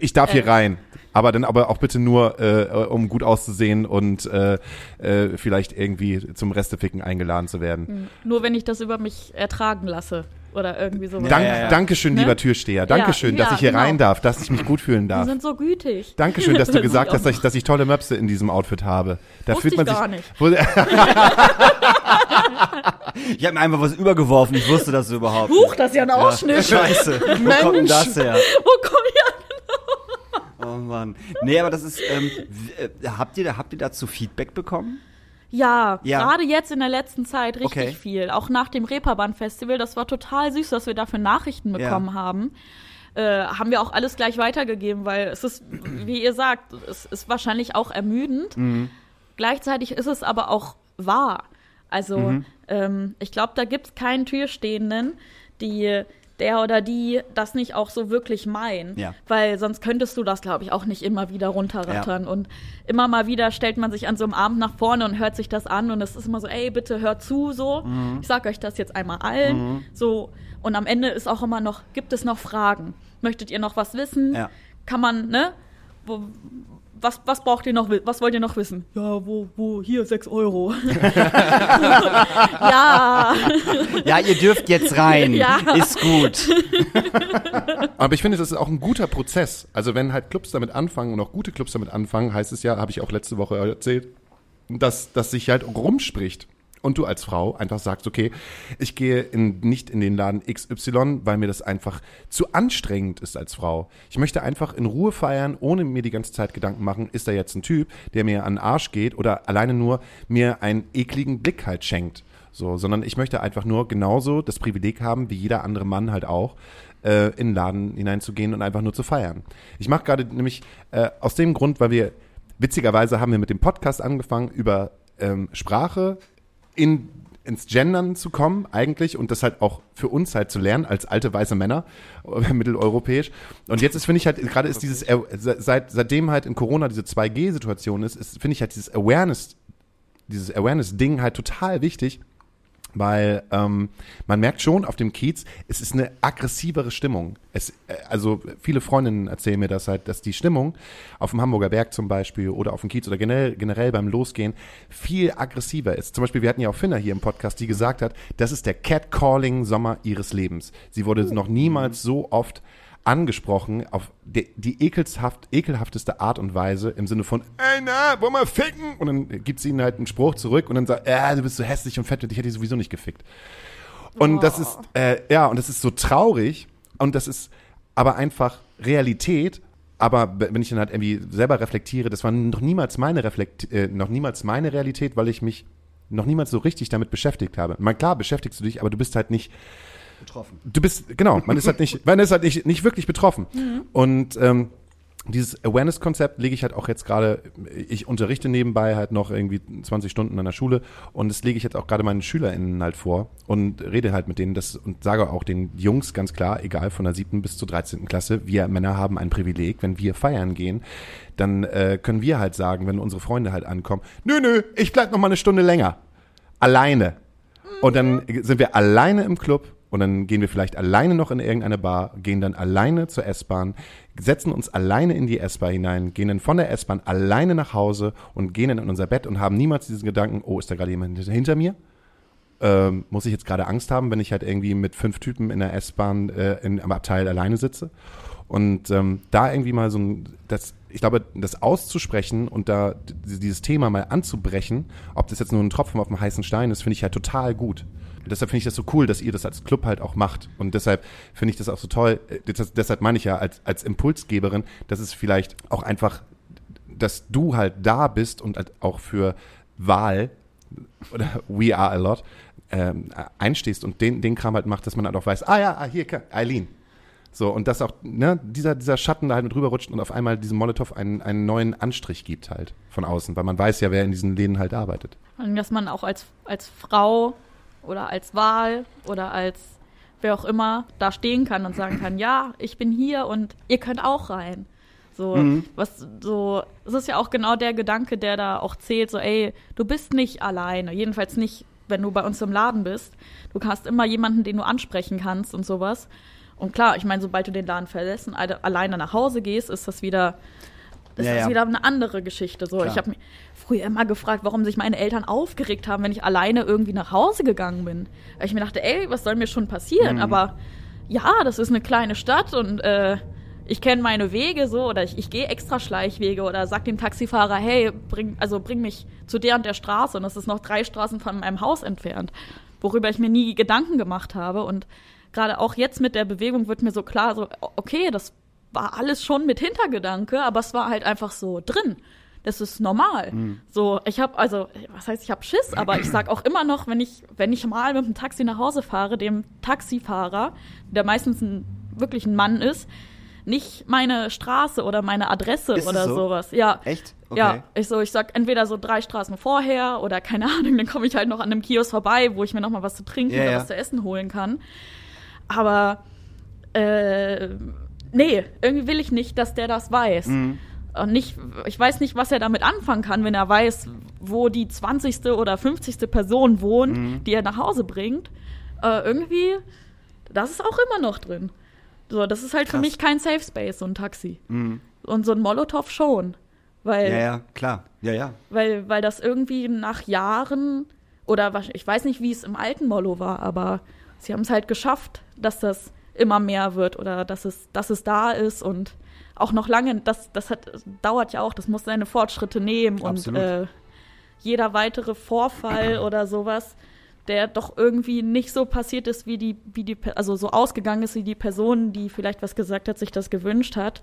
ich darf hier Äh. rein, aber dann aber auch bitte nur, äh, um gut auszusehen und äh, äh, vielleicht irgendwie zum Resteficken eingeladen zu werden. Nur wenn ich das über mich ertragen lasse. Oder irgendwie sowas. Dank, ja, ja. Dankeschön, Ne? lieber Türsteher. Dankeschön, Ja, dass ich hier genau. rein darf, dass ich mich gut fühlen Die darf. sind so gütig. Dankeschön, dass du gesagt hast, dass ich, dass ich tolle Möpse in diesem Outfit habe. Da Wusste fühlt man ich sich. gar nicht. Wo- Ich habe mir einfach was übergeworfen, ich wusste das überhaupt Huch, nicht. das ist ja ein Ja. Ausschnitt. Scheiße, wo kommt denn das her? Wo komm ich an? Oh Mann. Nee, aber das ist, ähm, äh, habt ihr, habt ihr dazu Feedback bekommen? Ja, Ja. gerade jetzt in der letzten Zeit richtig Okay. viel. Auch nach dem Reeperbahn-Festival. Das war total süß, dass wir dafür Nachrichten Ja. bekommen haben. Äh, haben wir auch alles gleich weitergegeben, weil es ist, wie ihr sagt, es ist wahrscheinlich auch ermüdend. Mhm. Gleichzeitig ist es aber auch wahr. Also Mhm. ähm, ich glaube, da gibt es keinen Türstehenden, die der oder die das nicht auch so wirklich meinen. Ja. Weil sonst könntest du das, glaube ich, auch nicht immer wieder runterrattern. Und immer mal wieder stellt man sich an so einem Abend nach vorne und hört sich das an und es ist immer so, ey, bitte hört zu, so. Mhm. Ich sag euch das jetzt einmal allen. So. Und am Ende ist auch immer noch, gibt es noch Fragen? Möchtet ihr noch was wissen? Ja. Kann man, ne? Wo, was, was braucht ihr noch, was wollt ihr noch wissen? Ja, wo, wo, hier, 6 Euro. ja. Ja, ihr dürft jetzt rein. Ja. Ist gut. Aber ich finde, das ist auch ein guter Prozess. Also wenn halt Clubs damit anfangen und auch gute Clubs damit anfangen, heißt es ja, habe ich auch letzte Woche erzählt, dass, dass sich halt rumspricht. Und du als Frau einfach sagst, okay, ich gehe in, nicht in den Laden XY, weil mir das einfach zu anstrengend ist als Frau. Ich möchte einfach in Ruhe feiern, ohne mir die ganze Zeit Gedanken machen, ist da jetzt ein Typ, der mir an den Arsch geht oder alleine nur mir einen ekligen Blick halt schenkt. So, sondern ich möchte einfach nur genauso das Privileg haben, wie jeder andere Mann halt auch, äh, in den Laden hineinzugehen und einfach nur zu feiern. Ich mache gerade nämlich äh, aus dem Grund, weil wir witzigerweise haben wir mit dem Podcast angefangen, über ähm, Sprache in, ins Gendern zu kommen eigentlich und das halt auch für uns halt zu lernen als alte weiße Männer, mitteleuropäisch. Und jetzt ist, finde ich halt, gerade ist dieses, se- seit, seitdem halt in Corona diese 2G-Situation ist, ist finde ich halt dieses Awareness, dieses Awareness-Ding halt total wichtig, weil ähm, man merkt schon auf dem Kiez, es ist eine aggressivere Stimmung. Es, äh, also viele Freundinnen erzählen mir das halt, dass die Stimmung auf dem Hamburger Berg zum Beispiel oder auf dem Kiez oder generell, generell beim Losgehen viel aggressiver ist. Zum Beispiel, wir hatten ja auch Finna hier im Podcast, die gesagt hat, das ist der Catcalling-Sommer ihres Lebens. Sie wurde noch niemals so oft angesprochen auf die, die ekelhaft, ekelhafteste Art und Weise im Sinne von, ey, na, wollen wir ficken? Und dann gibt sie ihnen halt einen Spruch zurück und dann sagt, äh, du bist so hässlich und fett, dich hätte ich sowieso nicht gefickt. Und das ist, äh, ja, und das ist so traurig und das ist aber einfach Realität. Aber wenn ich dann halt irgendwie selber reflektiere, das war noch niemals meine Reflekt äh, noch niemals meine Realität, weil ich mich noch niemals so richtig damit beschäftigt habe. Man, klar beschäftigst du dich, aber du bist halt nicht Betroffen. du bist, genau, man ist halt nicht, man ist halt nicht, nicht wirklich betroffen. Und ähm, dieses Awareness-Konzept lege ich halt auch jetzt gerade, ich unterrichte nebenbei halt noch irgendwie 20 Stunden an der Schule und das lege ich jetzt auch gerade meinen SchülerInnen halt vor und rede halt mit denen das und sage auch den Jungs ganz klar, egal von der siebten bis zur 13. Klasse, wir Männer haben ein Privileg, wenn wir feiern gehen, dann äh, können wir halt sagen, wenn unsere Freunde halt ankommen, nö, nö, ich bleib noch mal eine Stunde länger. Alleine. Und dann sind wir alleine im Club und dann gehen wir vielleicht alleine noch in irgendeine Bar, gehen dann alleine zur S-Bahn, setzen uns alleine in die S-Bahn hinein, gehen dann von der S-Bahn alleine nach Hause und gehen dann in unser Bett und haben niemals diesen Gedanken, oh, ist da gerade jemand hinter mir? Ähm, muss ich jetzt gerade Angst haben, wenn ich halt irgendwie mit fünf Typen in der S-Bahn äh, in, am Abteil alleine sitze? Und ähm, da irgendwie mal so ein, das, ich glaube, das auszusprechen und da dieses Thema mal anzubrechen, ob das jetzt nur ein Tropfen auf dem heißen Stein ist, finde ich halt total gut. Und deshalb finde ich das so cool, dass ihr das als Club halt auch macht. Und deshalb finde ich das auch so toll. äh, Das, deshalb meine ich ja als, als Impulsgeberin, dass es vielleicht auch einfach, dass du halt da bist und halt auch für Wahl oder We Are a Lot ähm, einstehst und den, den Kram halt macht, dass man halt auch weiß, ah ja, ah, hier, Eileen. So, und dass auch ne, dieser, dieser Schatten da halt mit rüberrutscht und auf einmal diesem Molotow einen, einen neuen Anstrich gibt halt von außen, weil man weiß ja, wer in diesen Läden halt arbeitet. Und dass man auch als, als Frau oder als Wahl oder als wer auch immer da stehen kann und sagen kann, ja, ich bin hier und ihr könnt auch rein. So, was so, es ist ja auch genau der Gedanke, der da auch zählt, so, ey, du bist nicht alleine, jedenfalls nicht, wenn du bei uns im Laden bist. Du hast immer jemanden, den du ansprechen kannst und sowas. Und klar, ich meine, sobald du den Laden verlässt und alle- alleine nach Hause gehst, ist das wieder, ist Ja, das ja. wieder eine andere Geschichte. So, Klar. ich habe mich früher immer gefragt, warum sich meine Eltern aufgeregt haben, wenn ich alleine irgendwie nach Hause gegangen bin. Weil ich mir dachte, ey, was soll mir schon passieren? Mhm. Aber ja, das ist eine kleine Stadt und äh, ich kenne meine Wege so oder ich, ich gehe extra Schleichwege oder sag dem Taxifahrer, hey, bring, also bring mich zu der und der Straße und das ist noch drei Straßen von meinem Haus entfernt, worüber ich mir nie Gedanken gemacht habe und gerade auch jetzt mit der Bewegung wird mir so klar, so okay, das war alles schon mit Hintergedanke, aber es war halt einfach so drin. Das ist normal. So, ich habe also, was heißt, ich habe Schiss, aber ich sag auch immer noch, wenn ich wenn ich mal mit dem Taxi nach Hause fahre, dem Taxifahrer, der meistens ein, wirklich ein Mann ist, nicht meine Straße oder meine Adresse Ist oder so? sowas. Ja. Echt? Ja, ich so, ich sag entweder so drei Straßen vorher oder keine Ahnung, dann komme ich halt noch an einem Kiosk vorbei, wo ich mir noch mal was zu trinken Ja, oder ja. was zu essen holen kann. Aber äh, nee, irgendwie will ich nicht, dass der das weiß. Mhm. Und nicht, ich weiß nicht, was er damit anfangen kann, wenn er weiß, wo die 20. oder 50. Person wohnt, Mhm. die er nach Hause bringt. Äh, irgendwie, das ist auch immer noch drin. So, das ist halt für Krass. mich kein Safe Space, so ein Taxi. Und so ein Molotow schon. Weil, Ja, ja, klar. Ja, ja. weil, weil das irgendwie nach Jahren oder ich weiß nicht, wie es im alten Mollo war, aber sie haben es halt geschafft, dass das immer mehr wird oder dass es, dass es da ist und auch noch lange, das, das hat, dauert ja auch, das muss seine Fortschritte nehmen Absolut. und äh, jeder weitere Vorfall oder sowas, der doch irgendwie nicht so passiert ist, wie die, wie die, also so ausgegangen ist, wie die Person, die vielleicht was gesagt hat, sich das gewünscht hat,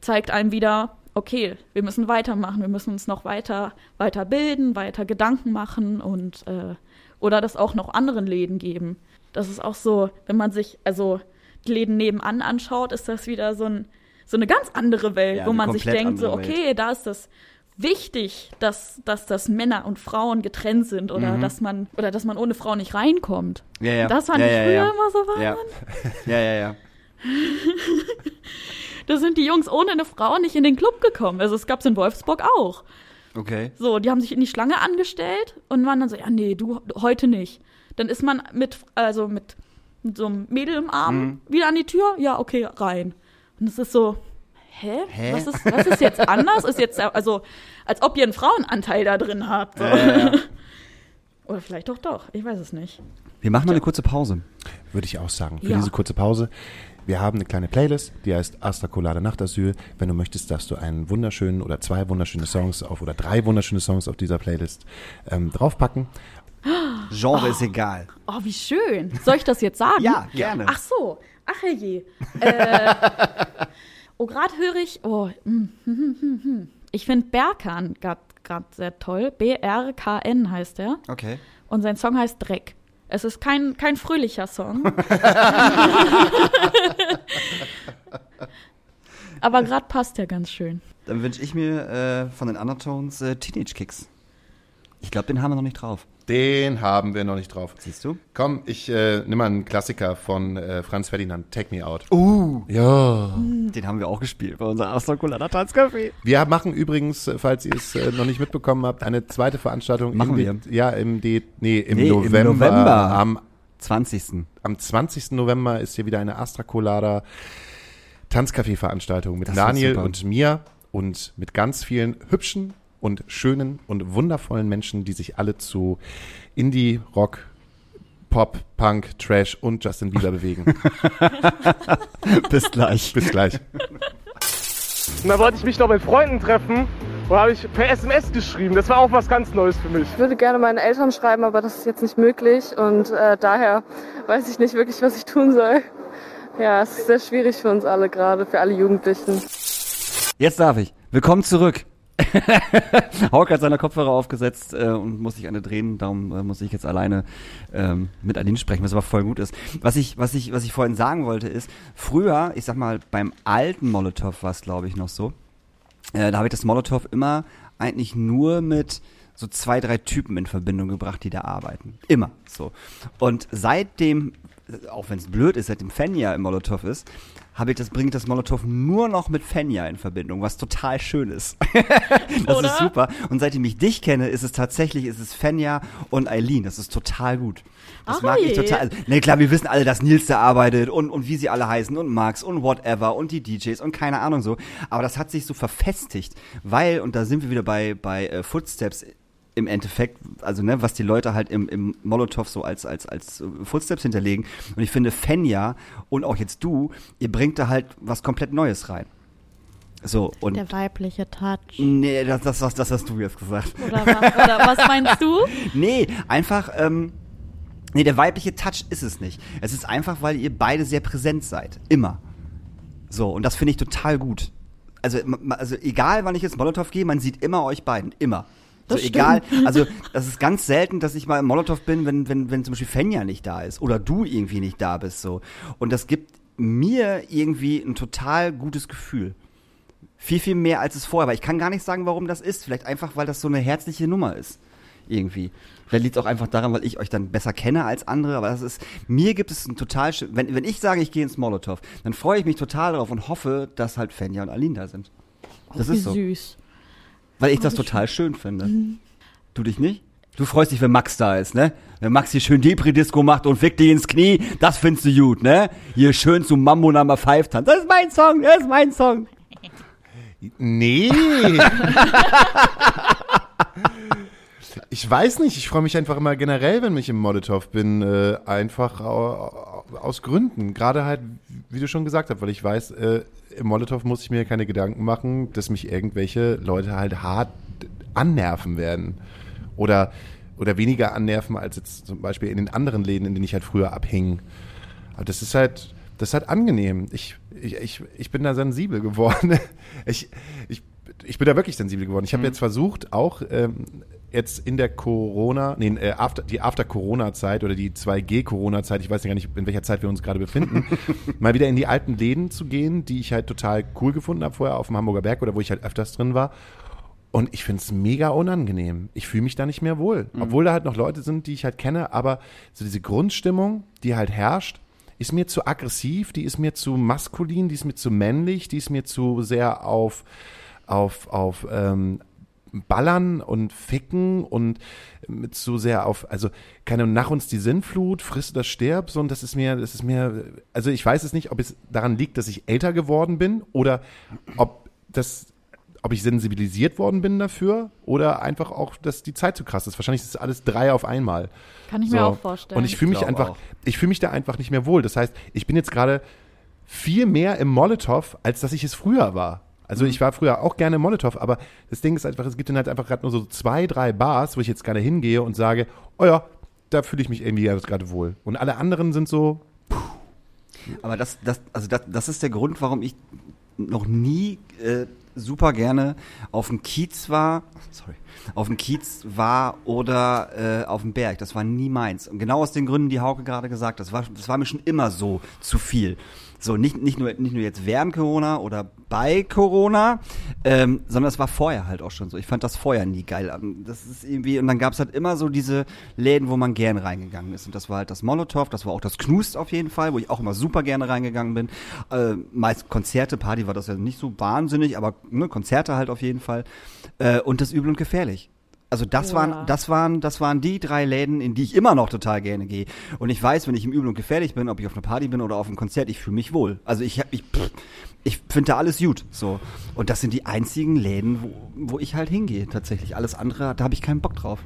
zeigt einem wieder, okay, wir müssen weitermachen, wir müssen uns noch weiter, weiter bilden, weiter Gedanken machen und äh, oder das auch noch anderen Läden geben. Das ist auch so, wenn man sich, also Läden nebenan anschaut, ist das wieder so, ein, so eine ganz andere Welt, Ja, wo man sich denkt, so, andere Welt. okay, da ist das wichtig, dass, dass, dass Männer und Frauen getrennt sind oder dass man oder dass man ohne Frau nicht reinkommt. Mhm. Ja, ja. Das fand ja, ich ja, früher immer so war. Ja. ja, ja, ja. Da sind die Jungs ohne eine Frau nicht in den Club gekommen. Also es gab's in Wolfsburg auch. Okay. So, die haben sich in die Schlange angestellt und waren dann so, ja, nee, du heute nicht. Dann ist man mit, also mit, mit so einem Mädel im Arm Mhm. wieder an die Tür, ja, okay, rein. Und es ist so, hä? Hä? Was, ist, was ist jetzt anders? ist jetzt, also, als ob ihr einen Frauenanteil da drin habt. So. Ja, ja, ja. Oder vielleicht doch doch, ich weiß es nicht. Wir machen mal eine kurze Pause. Würde ich auch sagen. Für Ja. diese kurze Pause. Wir haben eine kleine Playlist, die heißt Asta Colade Nachtasyl. Wenn du möchtest, darfst du einen wunderschönen oder zwei wunderschöne Songs auf oder drei wunderschöne Songs auf dieser Playlist ähm, draufpacken. Genre ist egal. Oh, wie schön. Soll ich das jetzt sagen? Ja, gerne. Ach so. Ach je. Äh, oh, gerade höre ich. Oh, hm, hm, hm, hm. ich finde Berkan gerade sehr toll. B-R-K-N heißt er. Okay. Und sein Song heißt Dreck. Es ist kein, kein fröhlicher Song. Aber gerade passt er ganz schön. Dann wünsche ich mir äh, von den Undertones äh, Teenage Kicks. Ich glaube, den haben wir noch nicht drauf. Den haben wir noch nicht drauf. Siehst du? Komm, ich äh, nimm mal einen Klassiker von äh, Franz Ferdinand, Take Me Out. Uh, Ja. den haben wir auch gespielt bei unserem Astrokulader Tanzcafé. Wir machen übrigens, äh, falls ihr es äh, noch nicht mitbekommen habt, eine zweite Veranstaltung Machen im, wir. Ja, im, D nee, im, Nee, im November, November. Am, 20. am 20. November ist hier wieder eine Astra Colada Tanzcafé-Veranstaltung mit Das Daniel und mir und mit ganz vielen hübschen und schönen und wundervollen Menschen, die sich alle zu Indie, Rock, Pop, Punk, Trash und Justin Bieber bewegen. Bis gleich. Bis gleich. Und da wollte ich mich noch mit Freunden treffen und habe ich per SMS geschrieben. Das war auch was ganz Neues für mich. Ich würde gerne meinen Eltern schreiben, aber das ist jetzt nicht möglich und äh, daher weiß ich nicht wirklich, was ich tun soll. Ja, es ist sehr schwierig für uns alle gerade, für alle Jugendlichen. Jetzt darf ich. Willkommen zurück. Hauke hat seine Kopfhörer aufgesetzt äh, und muss sich eine drehen, darum äh, muss ich jetzt alleine ähm, mit Aline sprechen, was aber voll gut ist. Was ich, was ich, was ich vorhin sagen wollte ist, früher, ich sag mal, beim alten Molotow war es glaube ich noch so, äh, da habe ich das Molotow immer eigentlich nur mit so zwei, drei Typen in Verbindung gebracht, die da arbeiten. Immer so. Und seitdem, äh, auch wenn es blöd ist, seitdem Fenja im Molotow ist, habe ich das, bringe ich das Molotow nur noch mit Fenja in Verbindung, was total schön ist. das Oder? ist super. Und seitdem ich dich kenne, ist es tatsächlich, ist es Fenja und Eileen. Das ist total gut. Das Ach mag ich je. total. Also, ne, klar, wir wissen alle, dass Nils da arbeitet und, und wie sie alle heißen und Max und whatever und die DJs und keine Ahnung so. Aber das hat sich so verfestigt, weil, und da sind wir wieder bei, bei äh, Footsteps im Endeffekt, also ne, was die Leute halt im, im Molotow so als, als, als Footsteps hinterlegen. Und ich finde, Fenja und auch jetzt du, ihr bringt da halt was komplett Neues rein. So, und. Der weibliche Touch. Nee, das, das, das, das hast du jetzt gesagt. Oder was, oder was meinst du? Nee, einfach, ähm, nee, der weibliche Touch ist es nicht. Es ist einfach, weil ihr beide sehr präsent seid. Immer. So, und das finde ich total gut. Also, also egal, wann ich jetzt Molotow gehe, man sieht immer euch beiden. Immer. So, Das egal, also das ist ganz selten, dass ich mal im Molotow bin, wenn, wenn, wenn zum Beispiel Fenja nicht da ist oder du irgendwie nicht da bist. so. Und das gibt mir irgendwie ein total gutes Gefühl. Viel, viel mehr als es vorher war. Ich kann gar nicht sagen, warum das ist. Vielleicht einfach, weil das so eine herzliche Nummer ist. Irgendwie. Vielleicht liegt es auch einfach daran, weil ich euch dann besser kenne als andere. Aber das ist, mir gibt es ein total, wenn, wenn ich sage, ich gehe ins Molotow, dann freue ich mich total darauf und hoffe, dass halt Fenja und Aline da sind. Das Wie ist so. süß. Weil ich das total schön finde. Du dich nicht? Du freust dich, wenn Max da ist, ne? Wenn Max hier schön Depri-Disco macht und fickt dich ins Knie, das findest du gut, ne? Hier schön zu Mambo Number 5 tanzt. Das ist mein Song, das ist mein Song. Nee. ich weiß nicht, ich freue mich einfach immer generell, wenn ich im Molotow bin, äh, einfach au- aus Gründen. Gerade halt, wie du schon gesagt hast, weil ich weiß, äh, im Molotow muss ich mir keine Gedanken machen, dass mich irgendwelche Leute halt hart annerven werden. Oder, oder weniger annerven als jetzt zum Beispiel in den anderen Läden, in denen ich halt früher abhing. Aber das ist halt, das ist halt angenehm. Ich, ich, ich, ich bin da sensibel geworden. Ich, ich, ich bin da wirklich sensibel geworden. Ich habe jetzt versucht, auch ähm, jetzt in der Corona, nee, äh, after, die After-Corona-Zeit oder die 2G-Corona-Zeit, ich weiß ja gar nicht, in welcher Zeit wir uns gerade befinden, mal wieder in die alten Läden zu gehen, die ich halt total cool gefunden habe vorher auf dem Hamburger Berg oder wo ich halt öfters drin war. Und ich finde es mega unangenehm. Ich fühle mich da nicht mehr wohl. Obwohl da halt noch Leute sind, die ich halt kenne, aber so diese Grundstimmung, die halt herrscht, ist mir zu aggressiv, die ist mir zu maskulin, die ist mir zu männlich, die ist mir zu sehr auf, auf, auf ähm, Ballern und Ficken und mit zu sehr auf, also keine nach uns die Sinnflut, frisst oder stirb, so und das ist mir, das ist mir, also ich weiß es nicht, ob es daran liegt, dass ich älter geworden bin oder ob das ob ich sensibilisiert worden bin dafür oder einfach auch, dass die Zeit zu krass ist. Wahrscheinlich ist es alles drei auf einmal. Kann ich mir auch vorstellen. Und ich fühle mich glaub einfach, auch. ich fühle mich da einfach nicht mehr wohl. Das heißt, ich bin jetzt gerade viel mehr im Molotow, als dass ich es früher war. Also ich war früher auch gerne Molotow, aber das Ding ist einfach, es gibt dann halt einfach gerade nur so zwei, drei Bars, wo ich jetzt gerne hingehe und sage, oh ja, da fühle ich mich irgendwie gerade wohl. Und alle anderen sind so, Aber das, das, also das, das ist der Grund, warum ich noch nie äh, super gerne auf dem Kiez war, sorry, auf dem Kiez war oder äh, auf dem Berg. Das war nie meins. Und genau aus den Gründen, die Hauke gerade gesagt hat, das war, das war mir schon immer so zu viel. So, nicht, nicht, nur, nicht nur jetzt während Corona oder bei Corona, ähm, sondern es war vorher halt auch schon so. Ich fand das vorher nie geil. Ähm, Das ist irgendwie, und dann gab es halt immer so diese Läden, wo man gern reingegangen ist. Und das war halt das Molotow, das war auch das Knust auf jeden Fall, wo ich auch immer super gerne reingegangen bin. Äh, meist Konzerte, Party war das ja nicht so wahnsinnig, aber ne, Konzerte halt auf jeden Fall. Äh, und das Übel und Gefährlich. Also das Ja. waren, das waren, das waren die drei Läden, in die ich immer noch total gerne gehe. Und ich weiß, wenn ich im Übel und gefährlich bin, ob ich auf einer Party bin oder auf einem Konzert, ich fühle mich wohl. Also ich, ich, pff, ich finde da alles gut. So. Und das sind die einzigen Läden, wo, wo ich halt hingehe. Tatsächlich. Alles andere, da habe ich keinen Bock drauf.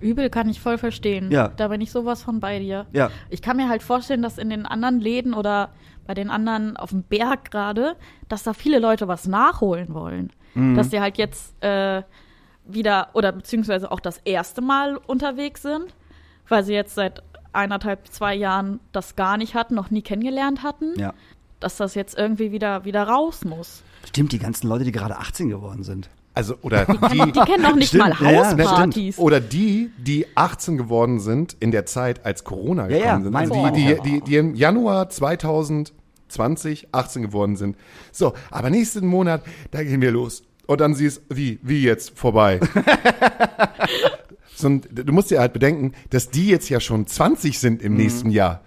Übel kann ich voll verstehen. Ja. Da bin ich sowas von bei dir. Ja. Ich kann mir halt vorstellen, dass in den anderen Läden oder bei den anderen auf dem Berg gerade, dass da viele Leute was nachholen wollen. Mhm. Dass die halt jetzt äh, wieder oder beziehungsweise auch das erste Mal unterwegs sind, weil sie jetzt seit eineinhalb, zwei Jahren das gar nicht hatten, noch nie kennengelernt hatten, Ja. dass das jetzt irgendwie wieder, wieder raus muss. Stimmt, die ganzen Leute, die gerade 18 geworden sind. Also, oder Die die, kennen noch nicht Stimmt, mal ja, ja, Hauspartys. oder die, die 18 geworden sind in der Zeit, als Corona Ja, ja, gekommen sind. Also die, die, die, die im Januar 2020 18 geworden sind. So, aber nächsten Monat, da gehen wir los. Und dann siehst wie, wie jetzt vorbei. so, du musst dir halt bedenken, dass die jetzt ja schon 20 sind im nächsten Jahr.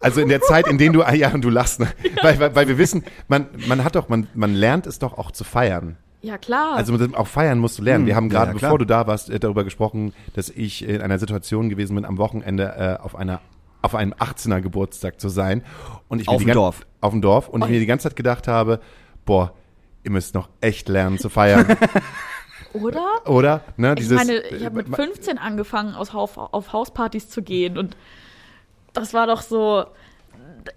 Also in der Zeit, in der du, ah ja, und du lachst, ne? weil, weil, weil wir wissen, man, man hat doch, man, man lernt es doch auch zu feiern. Ja, klar. Also auch feiern musst du lernen. Wir haben gerade, ja, bevor du da warst, äh, darüber gesprochen, dass ich in einer Situation gewesen bin, am Wochenende äh, auf einer auf einem 18er Geburtstag zu sein und ich Auf dem Dorf. auf dem Dorf und ich mir die ganze Zeit gedacht habe, boah, ihr müsst noch echt lernen zu feiern, oder? oder? Ne, Ich meine, ich habe mit 15 angefangen, aus auf Hauspartys zu gehen und das war doch so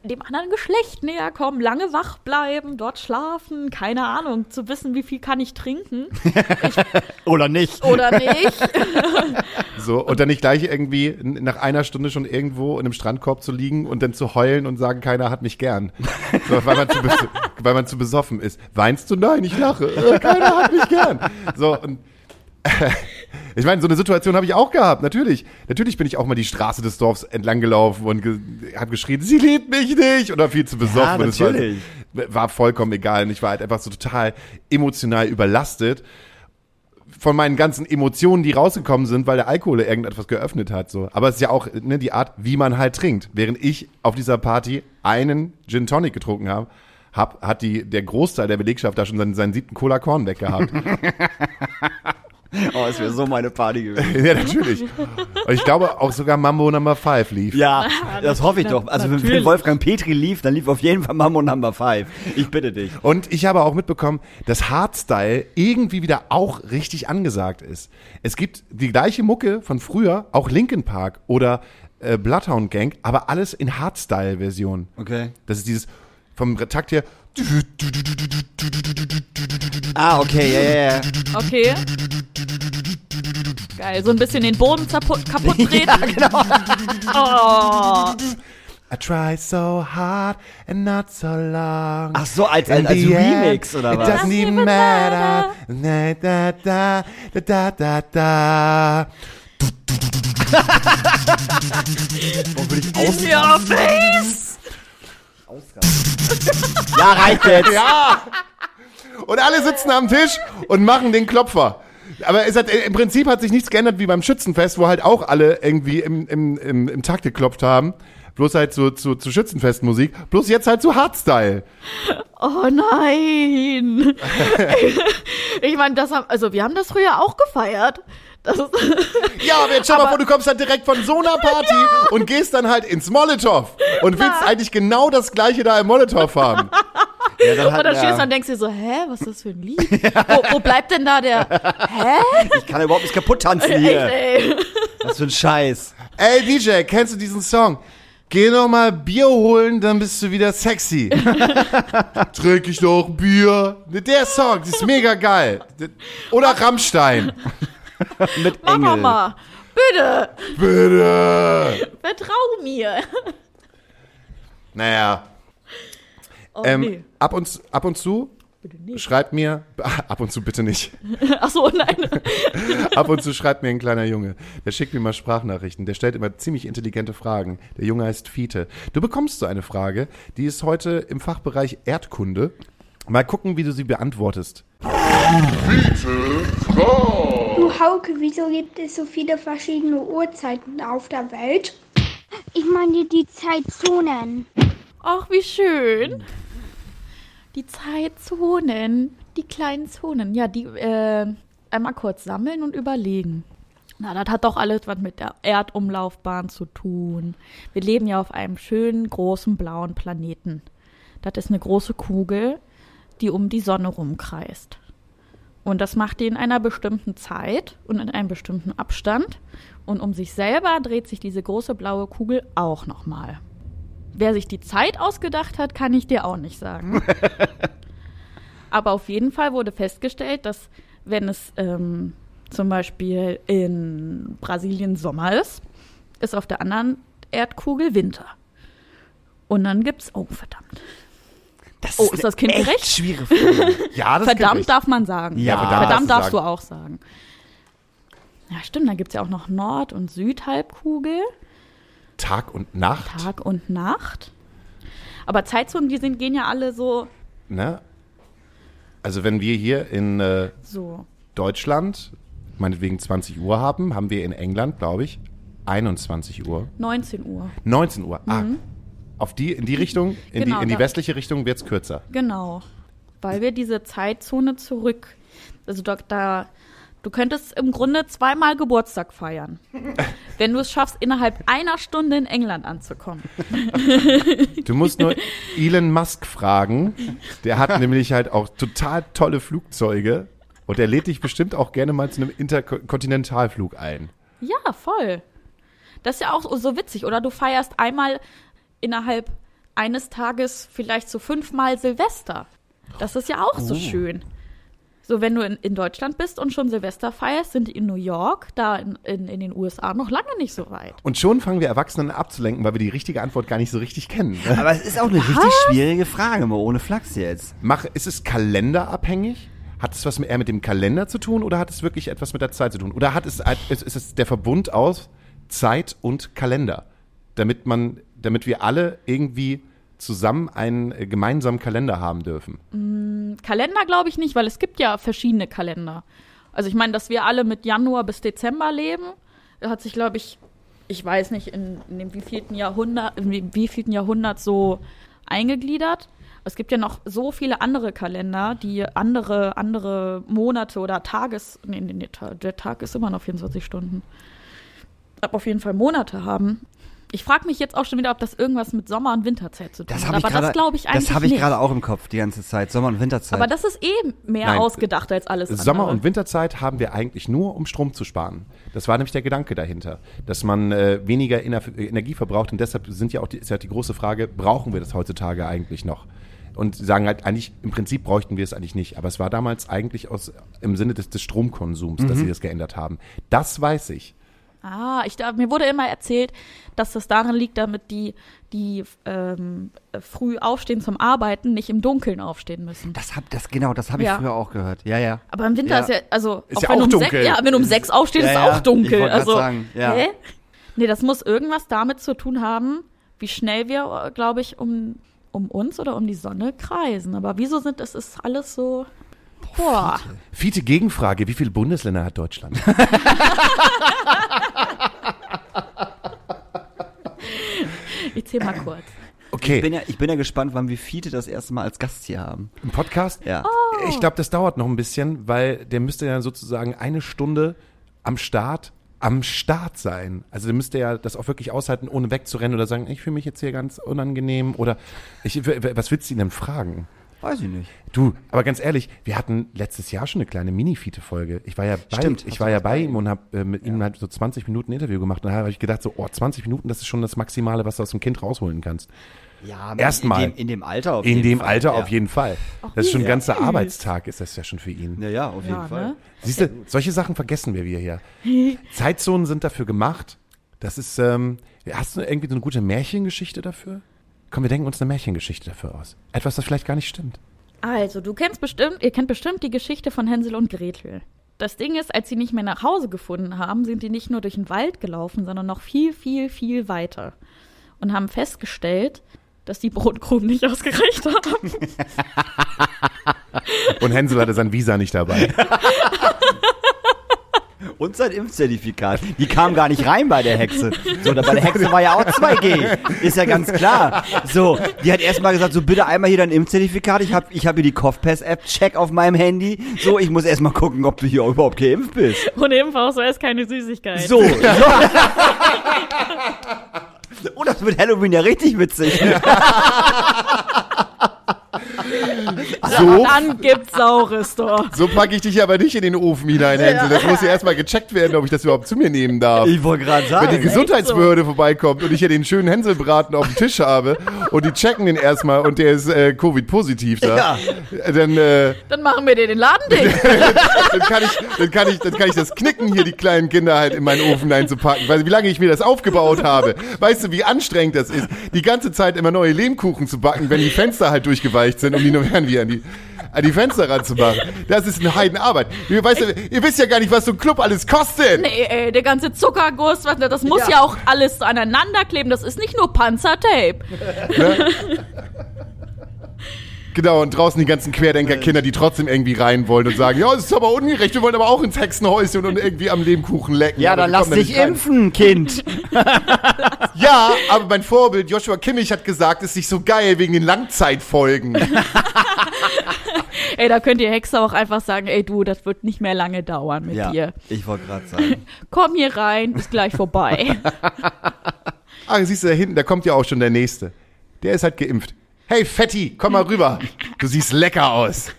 dem anderen Geschlecht näher kommen, lange wach bleiben, dort schlafen, keine Ahnung, zu wissen, wie viel kann ich trinken Oder nicht. oder nicht. So, und dann nicht gleich irgendwie nach einer Stunde schon irgendwo in einem Strandkorb zu liegen und dann zu heulen und sagen, keiner hat mich gern. So, weil, man zu weil man zu besoffen ist. Weinst du? Nein, ich lache. Äh, keiner hat mich gern. So, und ich meine, so eine Situation habe ich auch gehabt, natürlich. Natürlich bin ich auch mal die Straße des Dorfs entlang gelaufen und ge habe geschrien, sie liebt mich nicht oder viel zu besoffen. Ja, es war, natürlich. war vollkommen egal. Und ich war halt einfach so total emotional überlastet von meinen ganzen Emotionen, die rausgekommen sind, weil der Alkohol irgendetwas geöffnet hat. So. Aber es ist ja auch ne, die Art, wie man halt trinkt. Während ich auf dieser Party einen Gin Tonic getrunken habe, hab, hat die, der Großteil der Belegschaft da schon seinen, seinen siebten Cola Korn weggehabt. Oh, es wäre so meine Party gewesen. ja, natürlich. Und ich glaube auch sogar Mambo Number 5 lief. Ja, das hoffe ich doch. Also wenn, wenn natürlich. Wolfgang Petri lief, dann lief auf jeden Fall Mammo Number 5. Ich bitte dich. Und ich habe auch mitbekommen, dass Hardstyle irgendwie wieder auch richtig angesagt ist. Es gibt die gleiche Mucke von früher, auch Linkin Park oder äh, Bloodhound Gang, aber alles in Hardstyle-Version. Okay. Das ist dieses vom Takt her. Ah, okay, ja, ja, ja. Okay. Geil, so ein bisschen den Boden kaputt treten. Ja, genau. Oh. I try so hard and not so long. Ach so, als, als, als the end, Remix oder it was? doesn't even matter. Da, da, da, da, da, da, da. Warum will ich aus Ja, face! Ja, reicht jetzt. Ja! Und alle sitzen am Tisch und machen den Klopfer. Aber es hat, im Prinzip hat sich nichts geändert wie beim Schützenfest, wo halt auch alle irgendwie im, im, im, im Takt geklopft haben. Bloß halt zu, zu, zu Schützenfestmusik. Bloß jetzt halt zu Hardstyle. Oh nein! ich meine, das haben, also wir haben das früher auch gefeiert. Ja, aber jetzt schau mal Aber- vor, du kommst dann direkt von so einer Party und gehst dann halt ins Molotow und willst eigentlich genau das gleiche da im Molotow haben. Ja, dann und dann stehst du ja, und denkst dir so, hä, was ist das für ein Lied? wo, wo bleibt denn da der, hä? ich kann überhaupt nicht kaputt tanzen Echt, hier. ey. Was für ein Scheiß. Ey, DJ, kennst du diesen Song? Geh noch mal Bier holen, dann bist du wieder sexy. Trink ich noch ein Bier. Der Song, das ist mega geil. Oder Rammstein. Mit Mach Engel. mal, bitte, Bitte. vertrau mir. Naja, Oh ähm, nee. ab, und, ab und zu schreibt mir, ab und zu bitte nicht, Ach so, nein. ab und zu schreibt mir ein kleiner Junge. Der schickt mir mal Sprachnachrichten. Der stellt immer ziemlich intelligente Fragen. Der Junge heißt Fiete. Du bekommst so eine Frage, die ist heute im Fachbereich Erdkunde. Mal gucken, wie du sie beantwortest. Du Hauke, wieso gibt es so viele verschiedene Uhrzeiten auf der Welt? Ich meine die Zeitzonen. Ach, wie schön. Die Zeitzonen, die kleinen Zonen. Ja, die äh, einmal kurz sammeln und überlegen. Na, das hat doch alles was mit der Erdumlaufbahn zu tun. Wir leben ja auf einem schönen, großen, blauen Planeten. Das ist eine große Kugel, die um die Sonne rumkreist. Und das macht die in einer bestimmten Zeit und in einem bestimmten Abstand. Und um sich selber dreht sich diese große blaue Kugel auch nochmal. Wer sich die Zeit ausgedacht hat, kann ich dir auch nicht sagen. Aber auf jeden Fall wurde festgestellt, dass wenn es ähm, zum Beispiel in Brasilien Sommer ist, ist auf der anderen Erdkugel Winter. Und dann gibt's, oh verdammt, Das Oh, ist das Kind echt gerecht? schwierige Frage. Ja, das verdammt darf man sagen. Ja, verdammt verdammt, darfst du auch sagen. Ja, stimmt, da gibt's ja auch noch Nord- und Südhalbkugel, Tag und Nacht. Tag und Nacht. Aber Zeitzonen, die sind, gehen ja alle so, Ne? Also wenn wir hier in äh, so. Deutschland meinetwegen 20 Uhr haben, haben wir in England, glaube ich, 21 Uhr. 19 Uhr. 19 Uhr. Ah, auf die, in die Richtung, in. Genau, die, in die westliche Richtung wird es kürzer. Genau. Weil wir diese Zeitzone zurück. Also da, da du könntest im Grunde zweimal Geburtstag feiern. wenn du es schaffst, innerhalb einer Stunde in England anzukommen. Du musst nur Elon Musk fragen. Der hat nämlich halt auch total tolle Flugzeuge. Und der lädt dich bestimmt auch gerne mal zu einem Interkontinentalflug ein. Ja, voll. Das ist ja auch so witzig. Oder du feierst einmal innerhalb eines Tages vielleicht so fünfmal Silvester. Das ist ja auch so schön. So, wenn du in, in Deutschland bist und schon Silvester feierst, sind die in New York, da in, in, in den USA noch lange nicht so weit. Und schon fangen wir Erwachsenen abzulenken, weil wir die richtige Antwort gar nicht so richtig kennen. ne? Aber es ist auch eine richtig schwierige Frage, mal ohne Flachs jetzt. Mach, ist es kalenderabhängig? Hat es was eher mit dem Kalender zu tun oder hat es wirklich etwas mit der Zeit zu tun? Oder hat es, ist, ist es der Verbund aus Zeit und Kalender? Damit man, damit wir alle irgendwie zusammen einen äh, gemeinsamen Kalender haben dürfen. Kalender glaube ich nicht, weil es gibt ja verschiedene Kalender. Also ich meine, dass wir alle mit Januar bis Dezember leben, hat sich, glaube ich, ich weiß nicht, in, in dem wievielten Jahrhundert, in wie- wievielten Jahrhundert so eingegliedert. Es gibt ja noch so viele andere Kalender, die andere, andere Monate oder Tages, nee, nee, nee, der Tag ist immer noch 24 Stunden. Aber auf jeden Fall Monate haben. Ich frage mich jetzt auch schon wieder, ob das irgendwas mit Sommer- und Winterzeit zu tun Das hat. Aber gerade. das glaube ich eigentlich Das habe ich gerade auch im Kopf die ganze Zeit. Sommer- und Winterzeit. Aber das ist eh mehr Nein. ausgedacht als alles andere. Sommer- und Winterzeit haben wir eigentlich nur, um Strom zu sparen. Das war nämlich der Gedanke dahinter, dass man äh, weniger Ener Energie verbraucht und deshalb sind ja auch die, ist ja die große Frage, brauchen wir das heutzutage eigentlich noch? Und sie sagen halt, eigentlich, im Prinzip bräuchten wir es eigentlich nicht. Aber es war damals eigentlich aus, im Sinne des, des Stromkonsums, dass Mhm. sie das geändert haben. Das weiß ich. Ah, ich, mir wurde immer erzählt, dass das daran liegt, damit die, die ähm, äh, früh aufstehen zum Arbeiten, nicht im Dunkeln aufstehen müssen. das hab, das genau, das habe ich Ja. früher auch gehört. Ja, ja. Aber im Winter Ja. ist ja, also Ist auch ja wenn auch um dunkel. sechs, ja, wenn du um sechs aufstehst, ist auch dunkel. Also, sagen, ja. hä? Nee, das muss irgendwas damit zu tun haben, wie schnell wir, glaube ich, um, um uns oder um die Sonne kreisen. Aber wieso sind es ist alles so. Boah. Fiete Gegenfrage, wie viele Bundesländer hat Deutschland? Ich zähl mal kurz. Okay, Ich bin, ja, ich bin ja gespannt, wann wir Fiete das erste Mal als Gast hier haben. im Podcast? Ja. Ich glaube, das dauert noch ein bisschen, weil der müsste ja sozusagen eine Stunde am Start, am Start sein. Also der müsste ja das auch wirklich aushalten, ohne wegzurennen oder sagen, ich fühle mich jetzt hier ganz unangenehm oder ich, was willst du ihn denn fragen? Weiß ich nicht. Du, aber ganz ehrlich, wir hatten letztes Jahr schon eine kleine Mini-Fiete-Folge. Ich war ja bei, Stimmt, ich war ja bei ihm und habe äh, mit ihm halt so 20 Minuten Interview gemacht. Und da habe ich gedacht, so, oh, 20 Minuten, das ist schon das Maximale, was du aus dem Kind rausholen kannst. Ja, Erstmal. In dem, in dem Alter auf In jeden dem Fall. Alter ja. auf jeden Fall. Das ist schon ein ganzer. Arbeitstag, ist das ja schon für ihn. Ja, ja, auf jeden Ja, Fall. ne? Siehst du, solche Sachen vergessen wir hier. Zeitzonen sind dafür gemacht. Das ist, ähm, hast du irgendwie so eine gute Märchengeschichte dafür? Komm, wir denken uns eine Märchengeschichte dafür aus. Etwas, das vielleicht gar nicht stimmt. Also, du kennst bestimmt, ihr kennt bestimmt die Geschichte von Hänsel und Gretel. Das Ding ist, als sie nicht mehr nach Hause gefunden haben, sind die nicht nur durch den Wald gelaufen, sondern noch viel, viel, viel weiter. Und haben festgestellt, dass die Brotkrumen nicht ausgereicht haben. Und Hänsel hatte sein Visa nicht dabei. Und sein Impfzertifikat. Die kam gar nicht rein bei der Hexe. So, da bei der Hexe war ja auch 2G. Ist ja ganz klar. So, die hat erstmal gesagt, so bitte einmal hier dein Impfzertifikat. Ich habe ich hab hier die Kopfpass-App, check auf meinem Handy. So, ich muss erstmal gucken, ob du hier überhaupt geimpft bist. Und ebenfalls so ist keine Süßigkeit. So. so. Oh, das wird Halloween ja richtig witzig. So, Dann gibt's Saures doch. so packe ich dich aber nicht in den Ofen hinein, Hänsel. Das muss ja erstmal gecheckt werden, ob ich das überhaupt zu mir nehmen darf. Ich wollte gerade Wenn die sagen. Gesundheitsbehörde vorbeikommt und ich hier den schönen Hänselbraten auf dem Tisch habe und die checken den erstmal und der ist äh, Covid-positiv da, Ja. dann, äh, Dann machen wir dir den Laden dicht. dann, kann ich, dann, kann ich, dann kann ich das knicken, hier die kleinen Kinder halt in meinen Ofen einzupacken. Weil wie lange ich mir das aufgebaut habe. Weißt du, wie anstrengend das ist, die ganze Zeit immer neue Lehmkuchen zu backen, wenn die Fenster halt durchgeweicht sind, um die nur irgendwie an die, an die Fenster ranzumachen. Das ist eine Heidenarbeit. Ihr, weißt, ihr wisst ja gar nicht, was so ein Club alles kostet. Nee, ey, der ganze Zuckerguss, was, das muss ja. Ja. auch alles aneinander kleben. Das ist nicht nur Panzertape. Genau, und draußen die ganzen Querdenker-Kinder, die trotzdem irgendwie rein wollen und sagen, ja, das ist aber ungerecht, wir wollen aber auch ins Hexenhäuschen und irgendwie am Lehmkuchen lecken. Ja, dann lass dich impfen, Kind. Ja, aber mein Vorbild Joshua Kimmich hat gesagt, es ist nicht so geil wegen den Langzeitfolgen. Ey, da könnt ihr Hexe auch einfach sagen, ey du, das wird nicht mehr lange dauern mit Ja, dir. ich wollte gerade sagen. Komm hier rein, ist gleich vorbei. Ah, siehst du da hinten, da kommt ja auch schon der Nächste. Der ist halt geimpft. Hey, Fetti, komm mal rüber. Du siehst lecker aus.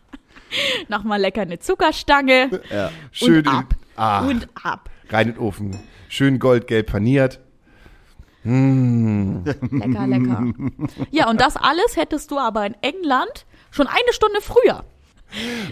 Nochmal lecker eine Zuckerstange Ja. Schön und ab. Ah, Und ab. rein in den Ofen. Schön goldgelb paniert. Lecker, lecker. Ja, und das alles hättest du aber in England schon eine Stunde früher.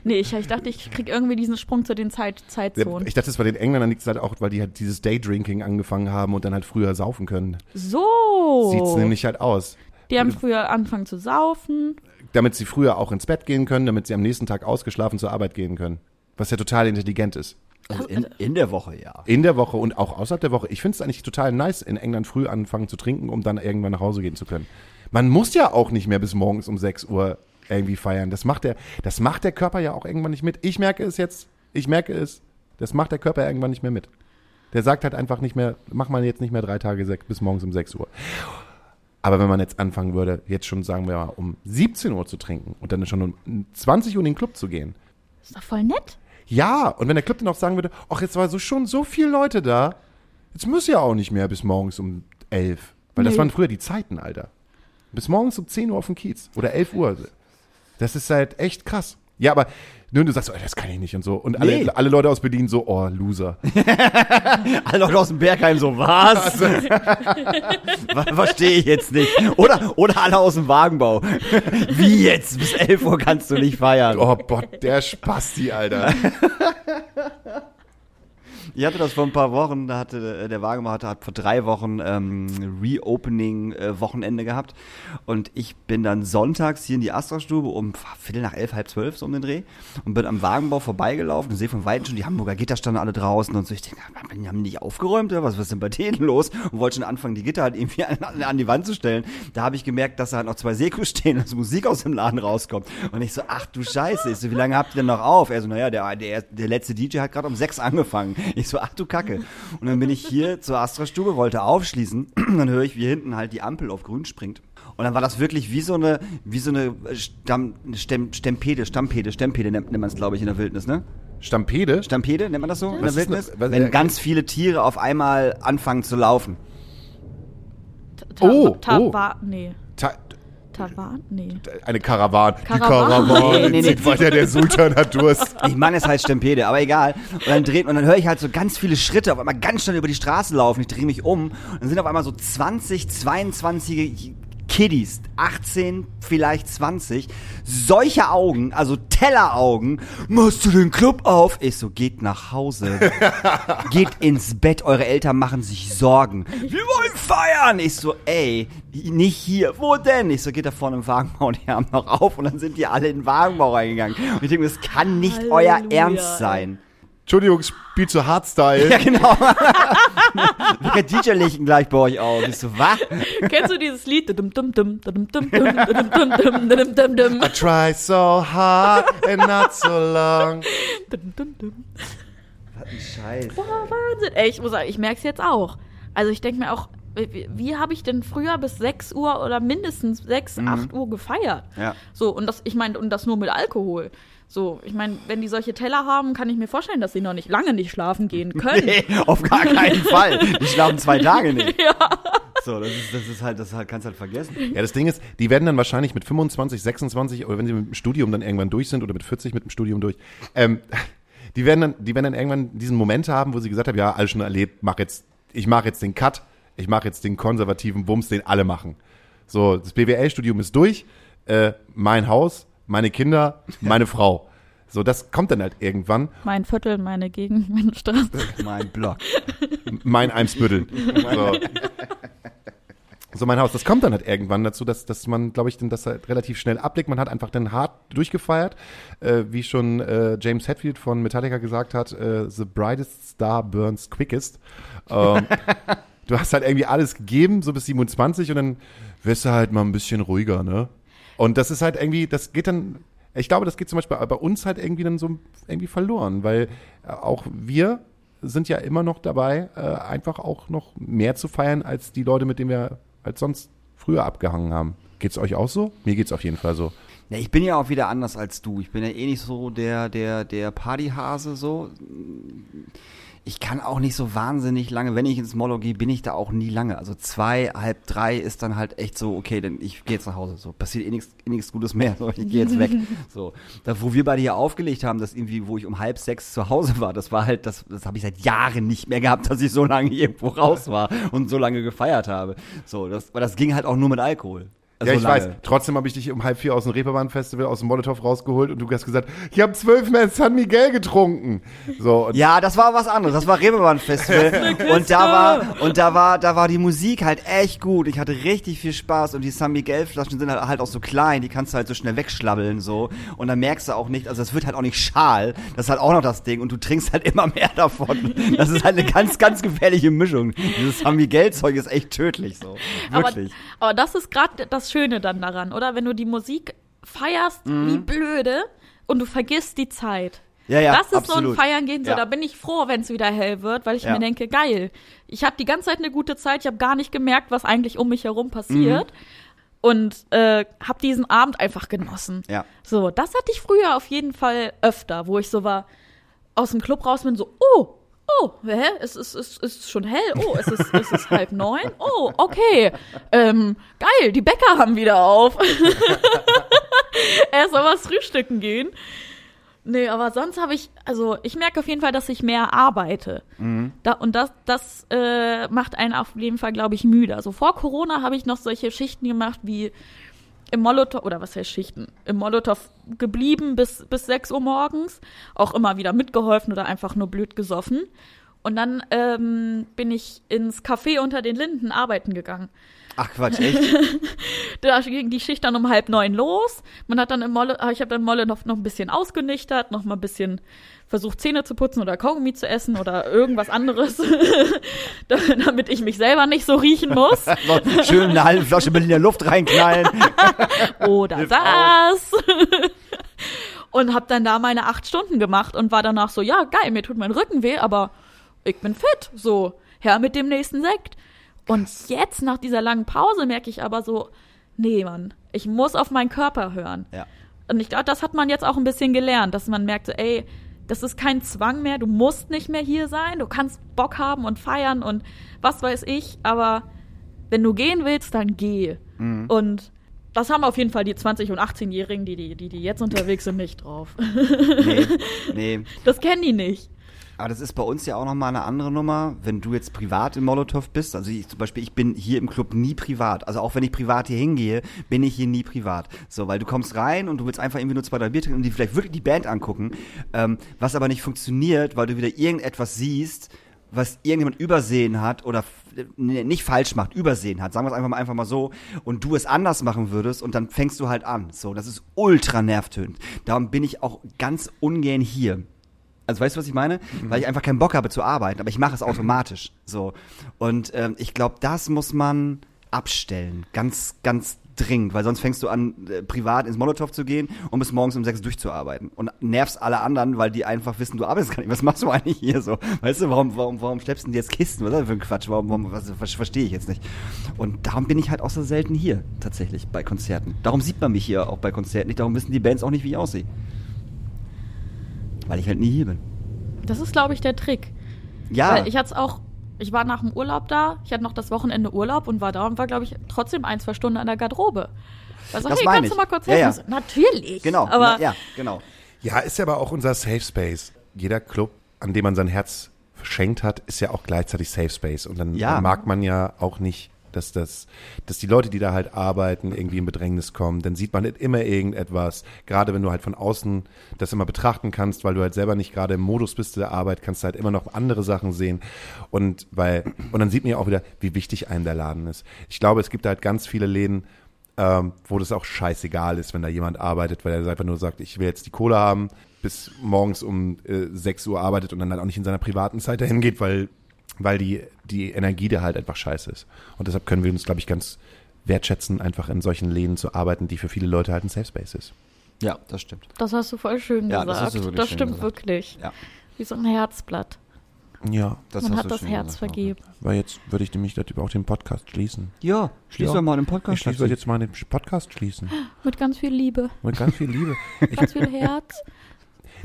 Nee, ich, ich dachte, ich krieg irgendwie diesen Sprung zu den Zeit, Zeitzonen. Ich dachte, das bei den Engländern liegt es halt auch, weil die halt dieses Daydrinking angefangen haben und dann halt früher saufen können. So. Sieht's nämlich halt aus. Die haben früher angefangen zu saufen. Damit sie früher auch ins Bett gehen können, damit sie am nächsten Tag ausgeschlafen zur Arbeit gehen können. Was ja total intelligent ist. Also in, in der Woche, ja. In der Woche und auch außerhalb der Woche. Ich finde es eigentlich total nice, in England früh anfangen zu trinken, um dann irgendwann nach Hause gehen zu können. Man muss ja auch nicht mehr bis morgens um 6 Uhr irgendwie feiern. Das macht der, das macht der Körper ja auch irgendwann nicht mit. Ich merke es jetzt, ich merke es, das macht der Körper irgendwann nicht mehr mit. Der sagt halt einfach nicht mehr, mach mal jetzt nicht mehr drei Tage bis morgens um 6 Uhr. Aber wenn man jetzt anfangen würde, jetzt schon sagen wir mal um 17 Uhr zu trinken und dann schon um 20 Uhr in den Club zu gehen, Ist doch voll nett. ja, und wenn der Club dann auch sagen würde, ach, jetzt war so schon so viele Leute da, jetzt muss ja auch nicht mehr bis morgens um 11. Weil das Nee. waren früher die Zeiten, Alter. Bis morgens um 10 Uhr auf dem Kiez oder 11 Uhr. Das ist halt echt krass. Ja, aber nur du sagst, oh, das kann ich nicht und so. Und alle, Nee. alle Leute aus Berlin so, oh, Loser. Alle Leute aus dem Bergheim so, was? was verstehe ich jetzt nicht. Oder, oder alle aus dem Wagenbau. Wie jetzt? Bis 11 Uhr kannst du nicht feiern. Oh, Gott, der Spasti, Alter. Ich hatte das vor ein paar Wochen, da hatte äh, der hatte, hat vor drei Wochen ähm, Reopening-Wochenende gehabt. Und ich bin dann sonntags hier in die Astra-Stube um Viertel nach elf, halb zwölf so um den Dreh und bin am Wagenbau vorbeigelaufen und sehe von Weitem schon die Hamburger Gitter standen alle draußen und so. Ich denke, die haben die nicht aufgeräumt oder was, was ist denn bei denen los? Und wollte schon anfangen, die Gitter halt irgendwie an, an, an die Wand zu stellen. Da habe ich gemerkt, dass da halt noch zwei Sekus stehen, dass Musik aus dem Laden rauskommt. Und ich so, ach du Scheiße. Ich so, wie lange habt ihr denn noch auf? Er so, naja, der, der, der letzte DJ hat gerade um sechs angefangen. Ich so, ach du Kacke. Und dann bin ich hier zur Astra-Stube, wollte aufschließen. dann höre ich, wie hinten halt die Ampel auf grün springt. Und dann war das wirklich wie so eine, wie so eine Stamm, Stem, Stempede, Stampede, Stempede nennt, nennt man es, glaube ich, in der Wildnis, ne? Stampede? Stampede, nennt man das so in Was der ist Wildnis? das? Was- Wenn äh, ganz viele Tiere auf einmal anfangen zu laufen. Ta Oh, Tawa nee. Ta Tawa nee. eine Karawane. Die Karawane. Nee, nee, nee. weiter, der Sultan hat Durst. Ich meine, es heißt Stempede, aber egal. Und dann dreht und dann höre ich halt so ganz viele Schritte auf einmal ganz schnell über die Straße laufen. Ich drehe mich um und dann sind auf einmal so 20, 22 Kiddies, 18, vielleicht 20, solche Augen, also Telleraugen, machst du den Club auf? Ich so, geht nach Hause, geht ins Bett, eure Eltern machen sich Sorgen. Wir wollen feiern! Ich so, ey, nicht hier, wo denn? Ich so, geht da vorne im Wagenbau, die haben noch auf und dann sind die alle in den Wagenbau reingegangen. Und ich denke, das kann nicht euer Halleluja, Ernst ey. sein. Entschuldigung, spielt zu Hardstyle. Ja, genau. Welcher DJ legt gleich bei euch aus? Ich so, was? Kennst du dieses Lied? I try so hard and not so long. was ein Scheiß. Boah, Wahnsinn. Ey, ich muss sagen, ich merke es jetzt auch. Also ich denke mir auch, wie, wie habe ich denn früher bis 6 Uhr oder mindestens 6, mhm. 8 Uhr gefeiert? Ja. So, und das, ich meine, und das nur mit Alkohol. So, ich meine, wenn die solche Teller haben, kann ich mir vorstellen, dass sie noch nicht lange nicht schlafen gehen können. Nee, auf gar keinen Fall. Die schlafen zwei Tage nicht. Ja. So, das ist, das ist halt, das halt, kannst du halt vergessen. Ja, das Ding ist, die werden dann wahrscheinlich mit 25, 26 oder wenn sie mit dem Studium dann irgendwann durch sind oder mit 40 mit dem Studium durch, ähm, die werden dann, die werden dann irgendwann diesen Moment haben, wo sie gesagt haben, ja, alles schon erlebt, mach jetzt, ich mache jetzt den Cut, ich mache jetzt den konservativen Bums, den alle machen. So, das BWL-Studium ist durch, äh, mein Haus, meine Kinder, meine Frau. So, das kommt dann halt irgendwann. Mein Viertel, meine Gegend, meine Straße. Mein Block. mein Eimsbüttel. So. so mein Haus. Das kommt dann halt irgendwann dazu, dass, dass man, glaube ich, das halt relativ schnell ablegt. Man hat einfach dann hart durchgefeiert. Äh, wie schon äh, James Hetfield von Metallica gesagt hat, äh, the brightest star burns quickest. Ähm, du hast halt irgendwie alles gegeben, so bis 27 und dann wirst du halt mal ein bisschen ruhiger, ne? Und das ist halt irgendwie, das geht dann, ich glaube, das geht zum Beispiel bei uns halt irgendwie dann so irgendwie verloren, weil äh, auch wir sind ja immer noch dabei, äh, einfach auch noch mehr zu feiern als die Leute, mit denen wir als sonst früher abgehangen haben. Geht's euch auch so? Mir geht's auf jeden Fall so. Ja, ich bin ja auch wieder anders als du. Ich bin ja eh nicht so der, der, der Partyhase so. Ich kann auch nicht so wahnsinnig lange, wenn ich ins Molo gehe, bin ich da auch nie lange. Also zwei, halb drei ist dann halt echt so, okay, dann ich gehe jetzt nach Hause. So passiert eh nichts eh nichts Gutes mehr. So, ich gehe jetzt weg. So, da, wo wir beide hier aufgelegt haben, dass irgendwie, wo ich um halb sechs zu Hause war, das war halt, das, das habe ich seit Jahren nicht mehr gehabt, dass ich so lange irgendwo raus war und so lange gefeiert habe. So, das, aber das ging halt auch nur mit Alkohol. Ja, So ich lange. weiß. Trotzdem habe ich dich um halb vier aus dem Reeperbahn-Festival aus dem Molotow rausgeholt und du hast gesagt, ich habe zwölf mehr San Miguel getrunken. So, und Ja, das war was anderes. Das war Reeperbahn Festival und da war und da war da war die Musik halt echt gut. Ich hatte richtig viel Spaß und die San Miguel Flaschen sind halt, halt auch so klein, die kannst du halt so schnell wegschlabbeln so und dann merkst du auch nicht, also es wird halt auch nicht schal. Das ist halt auch noch das Ding und du trinkst halt immer mehr davon. Das ist halt eine ganz ganz gefährliche Mischung. Dieses San Miguel Zeug ist echt tödlich so. Wirklich. Aber, aber das ist gerade das Schöne dann daran, oder? Wenn du die Musik feierst wie blöde und du vergisst die Zeit. Mhm. Ja, ja, das ist so absolut. ein Feiern gehen, so Ja. da bin ich froh, wenn es wieder hell wird, weil ich Ja. mir denke, geil. Ich habe die ganze Zeit eine gute Zeit, ich habe gar nicht gemerkt, was eigentlich um mich herum passiert. Mhm. Und äh, habe diesen Abend einfach genossen. Ja. So, das hatte ich früher auf jeden Fall öfter, wo ich so war, aus dem Club raus bin, so, oh, oh, hä? Es ist, es ist schon hell, oh, es ist, es ist halb neun, oh, okay, ähm, geil, die Bäcker haben wieder auf. Erst mal was frühstücken gehen. Nee, aber sonst habe ich, also ich merke auf jeden Fall, dass ich mehr arbeite. Da, und das, das äh, macht einen auf jeden Fall, glaube ich, müde. Also vor Corona habe ich noch solche Schichten gemacht wie im Molotow, oder was heißt Schichten, im Molotow geblieben bis, bis 6 Uhr morgens, auch immer wieder mitgeholfen oder einfach nur blöd gesoffen. Und dann ähm, bin ich ins Café unter den Linden arbeiten gegangen. Ach Quatsch, echt? Da ging die Schicht dann um halb neun los. Man hat dann im Molle, ah, ich habe dann Molle noch, noch ein bisschen ausgenüchtert, noch mal ein bisschen versucht Zähne zu putzen oder Kaugummi zu essen oder irgendwas anderes, da- damit ich mich selber nicht so riechen muss. Schön eine halbe Flasche Berliner Luft reinknallen. oder das. und habe dann da meine acht Stunden gemacht und war danach so, ja geil, mir tut mein Rücken weh, aber ich bin fit, so her mit dem nächsten Sekt. Und jetzt nach dieser langen Pause merke ich aber so, nee, Mann, ich muss auf meinen Körper hören. Ja. Und ich glaube, das hat man jetzt auch ein bisschen gelernt, dass man merkt, so, ey, das ist kein Zwang mehr, du musst nicht mehr hier sein, du kannst Bock haben und feiern und was weiß ich, aber wenn du gehen willst, dann geh. Und das haben auf jeden Fall die 20- und 18-Jährigen, die, die, die, die jetzt unterwegs sind, nicht drauf. Nee, nee. Das kennen die nicht. Aber das ist bei uns ja auch nochmal eine andere Nummer, wenn du jetzt privat im Molotow bist. Also ich zum Beispiel, ich bin hier im Club nie privat. Also auch wenn ich privat hier hingehe, bin ich hier nie privat. So, weil du kommst rein und du willst einfach irgendwie nur zwei, drei Bier trinken und die vielleicht wirklich die Band angucken, ähm, was aber nicht funktioniert, weil du wieder irgendetwas siehst, was irgendjemand übersehen hat oder nicht falsch macht, übersehen hat, sagen wir es einfach mal, einfach mal so, und du es anders machen würdest und dann fängst du halt an. So, das ist ultra nervtötend. Darum bin ich auch ganz ungern hier. Also weißt du, was ich meine? Weil ich einfach keinen Bock habe zu arbeiten, aber ich mache es automatisch. So. Und ähm, ich glaube, das muss man abstellen. Ganz, ganz dringend, weil sonst fängst du an, äh, privat ins Molotow zu gehen und bis morgens um sechs durchzuarbeiten. Und nervst alle anderen, weil die einfach wissen, du arbeitest gar nicht. Was machst du eigentlich hier so? Weißt du, warum, warum, warum schleppst du denn jetzt Kisten? Was ist das für ein Quatsch? Warum, warum was, was verstehe ich jetzt nicht? Und darum bin ich halt auch so selten hier, tatsächlich, bei Konzerten. Darum sieht man mich hier auch bei Konzerten nicht. Darum wissen die Bands auch nicht, wie ich aussehe. Weil ich halt nie hier bin. Das ist, glaube ich, der Trick. Ja. Weil ich hatte es auch, ich war nach dem Urlaub da, ich hatte noch das Wochenende Urlaub und war da und war, glaube ich, trotzdem ein, zwei Stunden an der Garderobe. Also, Das hey, meine kannst du ich. mal kurz Ja, helfen? ja. Natürlich. Genau, Aber na, ja, genau. Ja, ist ja aber auch unser Safe Space. Jeder Club, an dem man sein Herz verschenkt hat, ist ja auch gleichzeitig Safe Space. Und dann Ja. mag man ja auch nicht, dass das, dass die Leute, die da halt arbeiten, irgendwie in Bedrängnis kommen. Dann sieht man nicht immer irgendetwas. Gerade wenn du halt von außen das immer betrachten kannst, weil du halt selber nicht gerade im Modus bist der Arbeit, kannst du halt immer noch andere Sachen sehen. Und weil, und dann sieht man ja auch wieder, wie wichtig einem der Laden ist. Ich glaube, es gibt halt ganz viele Läden, ähm, wo das auch scheißegal ist, wenn da jemand arbeitet, weil er einfach nur sagt, ich will jetzt die Kohle haben, bis morgens um äh, 6 Uhr arbeitet und dann halt auch nicht in seiner privaten Zeit dahin geht, weil, weil die, die Energie da halt einfach scheiße ist. Und deshalb können wir uns, glaube ich, ganz wertschätzen, einfach in solchen Läden zu arbeiten, die für viele Leute halt ein Safe Space ist. Ja, das stimmt. das hast du voll schön Ja, das gesagt. wirklich das schön stimmt gesagt. wirklich. Ja. Wie so ein Herzblatt. Ja, Das Man hast hat du das schön Herz gesagt, vergeben. weil jetzt würde ich nämlich darüber auch den Podcast schließen. Ja, schließen Ja. wir mal den Podcast. Ich schließe jetzt mal den Podcast schließen. Mit ganz viel Liebe, Mit ganz viel Liebe. Ich, ganz viel Herz.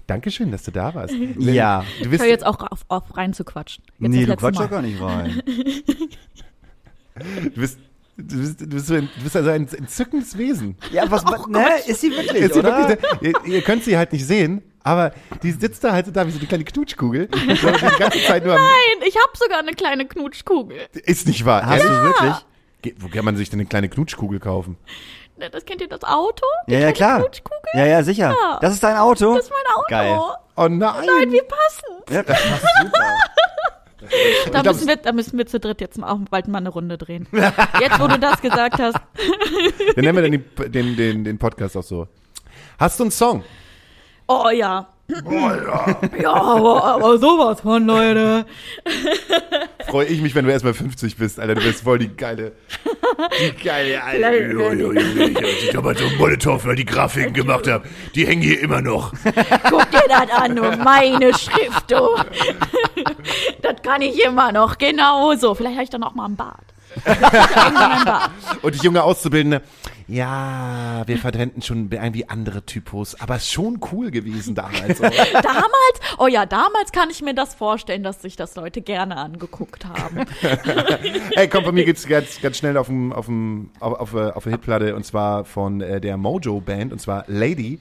Dankeschön, dass du da warst. Ja. Du Ich bist, höre jetzt auch auf, auf rein zu quatschen. Jetzt nee, du letzte quatsch Mal. doch gar nicht rein. du bist, du bist, du bist, so ein, du bist also ein entzückendes Wesen. ja, was, ne, ist sie wirklich, Ist sie oder? wirklich, ihr, ihr könnt sie halt nicht sehen, aber die sitzt da halt so da wie so eine kleine Knutschkugel. So die ganze Zeit nur am, Nein, ich habe sogar eine kleine Knutschkugel. ist nicht wahr. Hast Ja. du wirklich? Ge- Wo kann man sich denn eine kleine Knutschkugel kaufen? Ne, Das kennt ihr das Auto? Die Ja, ja, klar. Knutschkugel? Ja, ja, sicher. Ja. Das ist dein Auto? Das ist mein Auto. Geil. Oh nein. Nein, wie passend. Ja, das passt super. Da müssen, wir, da müssen wir zu dritt jetzt auch bald mal eine Runde drehen. Jetzt, wo du das gesagt hast. Dann nennen wir den, den, den, den Podcast auch so. Hast du einen Song? Oh ja. Ja. aber, aber sowas von, Leute. Freue ich mich, wenn du erstmal 50 bist, Alter. Du bist voll die geile. Die geile Alter. Vielleicht- Jo, jo, ich damals so Molotow, weil die Grafiken gemacht habe, die hängen hier immer noch. Guck dir das an, du meine Schrift, du. das kann ich immer noch genauso. Vielleicht habe ich dann auch mal einen Bart. Und die junge Auszubildende, ja, wir verwenden schon irgendwie andere Typos, aber ist schon cool gewesen damals. oder? Damals, oh ja, damals kann ich mir das vorstellen, dass sich das Leute gerne angeguckt haben. Ey, komm, bei mir geht's ganz, ganz schnell auf, dem, auf, dem, auf, auf, äh, auf der Hitplatte und zwar von äh, der Mojo Band und zwar Lady,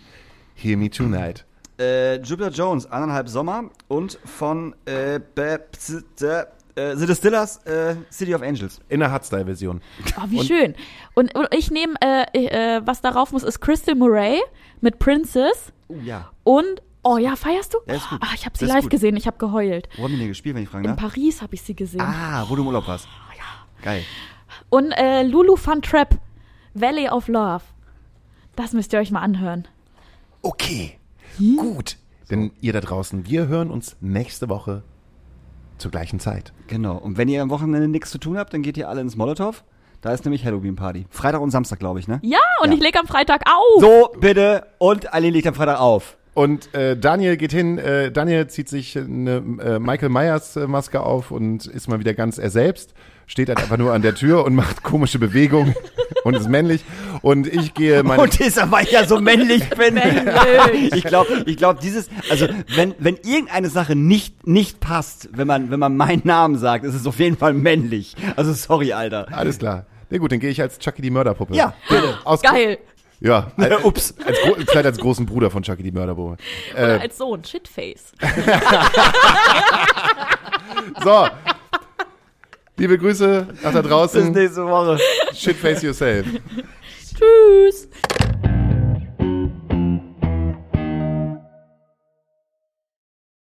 Hear Me Tonight. äh, Jupiter Jones, anderthalb Sommer und von äh, Ps- äh, äh, The Distillers, äh, City of Angels. In der Hardstyle-Version. Oh, wie schön. Und, und ich nehme, äh, äh, was darauf muss, ist Crystal Murray mit Princess Oh ja. und, oh ja, feierst du? Ja, ist gut. Ah, ich habe sie live gut. gesehen, ich habe geheult. Wo haben die denn gespielt, wenn ich fragen In darf? Paris habe ich sie gesehen. Ah, wo du im Urlaub warst. Geil. Und äh, Lulu Fun Trap, Valley of Love. Das müsst ihr euch mal anhören. Okay, gut. Denn ihr da draußen, wir hören uns nächste Woche zur gleichen Zeit. Genau. Und wenn ihr am Wochenende nichts zu tun habt, dann geht ihr alle ins Molotow. Da ist nämlich Halloween-Party. Freitag und Samstag, glaube ich, ne? Ja, und Ja. ich lege am Freitag auf. So, bitte. Und Aline legt am Freitag auf. Und äh, Daniel geht hin, äh, Daniel zieht sich eine äh, Michael Myers äh, Maske auf und ist mal wieder ganz er selbst, steht halt einfach nur an der Tür und macht komische Bewegungen und ist männlich. Und ich gehe meine Und ist aber ja so männlich bin. Männlich. ich glaube, ich glaube, dieses, also wenn, wenn irgendeine Sache nicht, nicht passt, wenn man, wenn man meinen Namen sagt, ist es auf jeden Fall männlich. Also sorry, Alter. Alles klar. Na gut, dann gehe ich als Chucky die Mörderpuppe. Ja, bitte. Aus, Geil. Ja, als, ups. Als, vielleicht als großen Bruder von Chucky die Mörderbude. Oder Äh, als Sohn, Shitface. so. Liebe Grüße nach da Bis draußen. nächste Woche. Shitface yourself. Tschüss.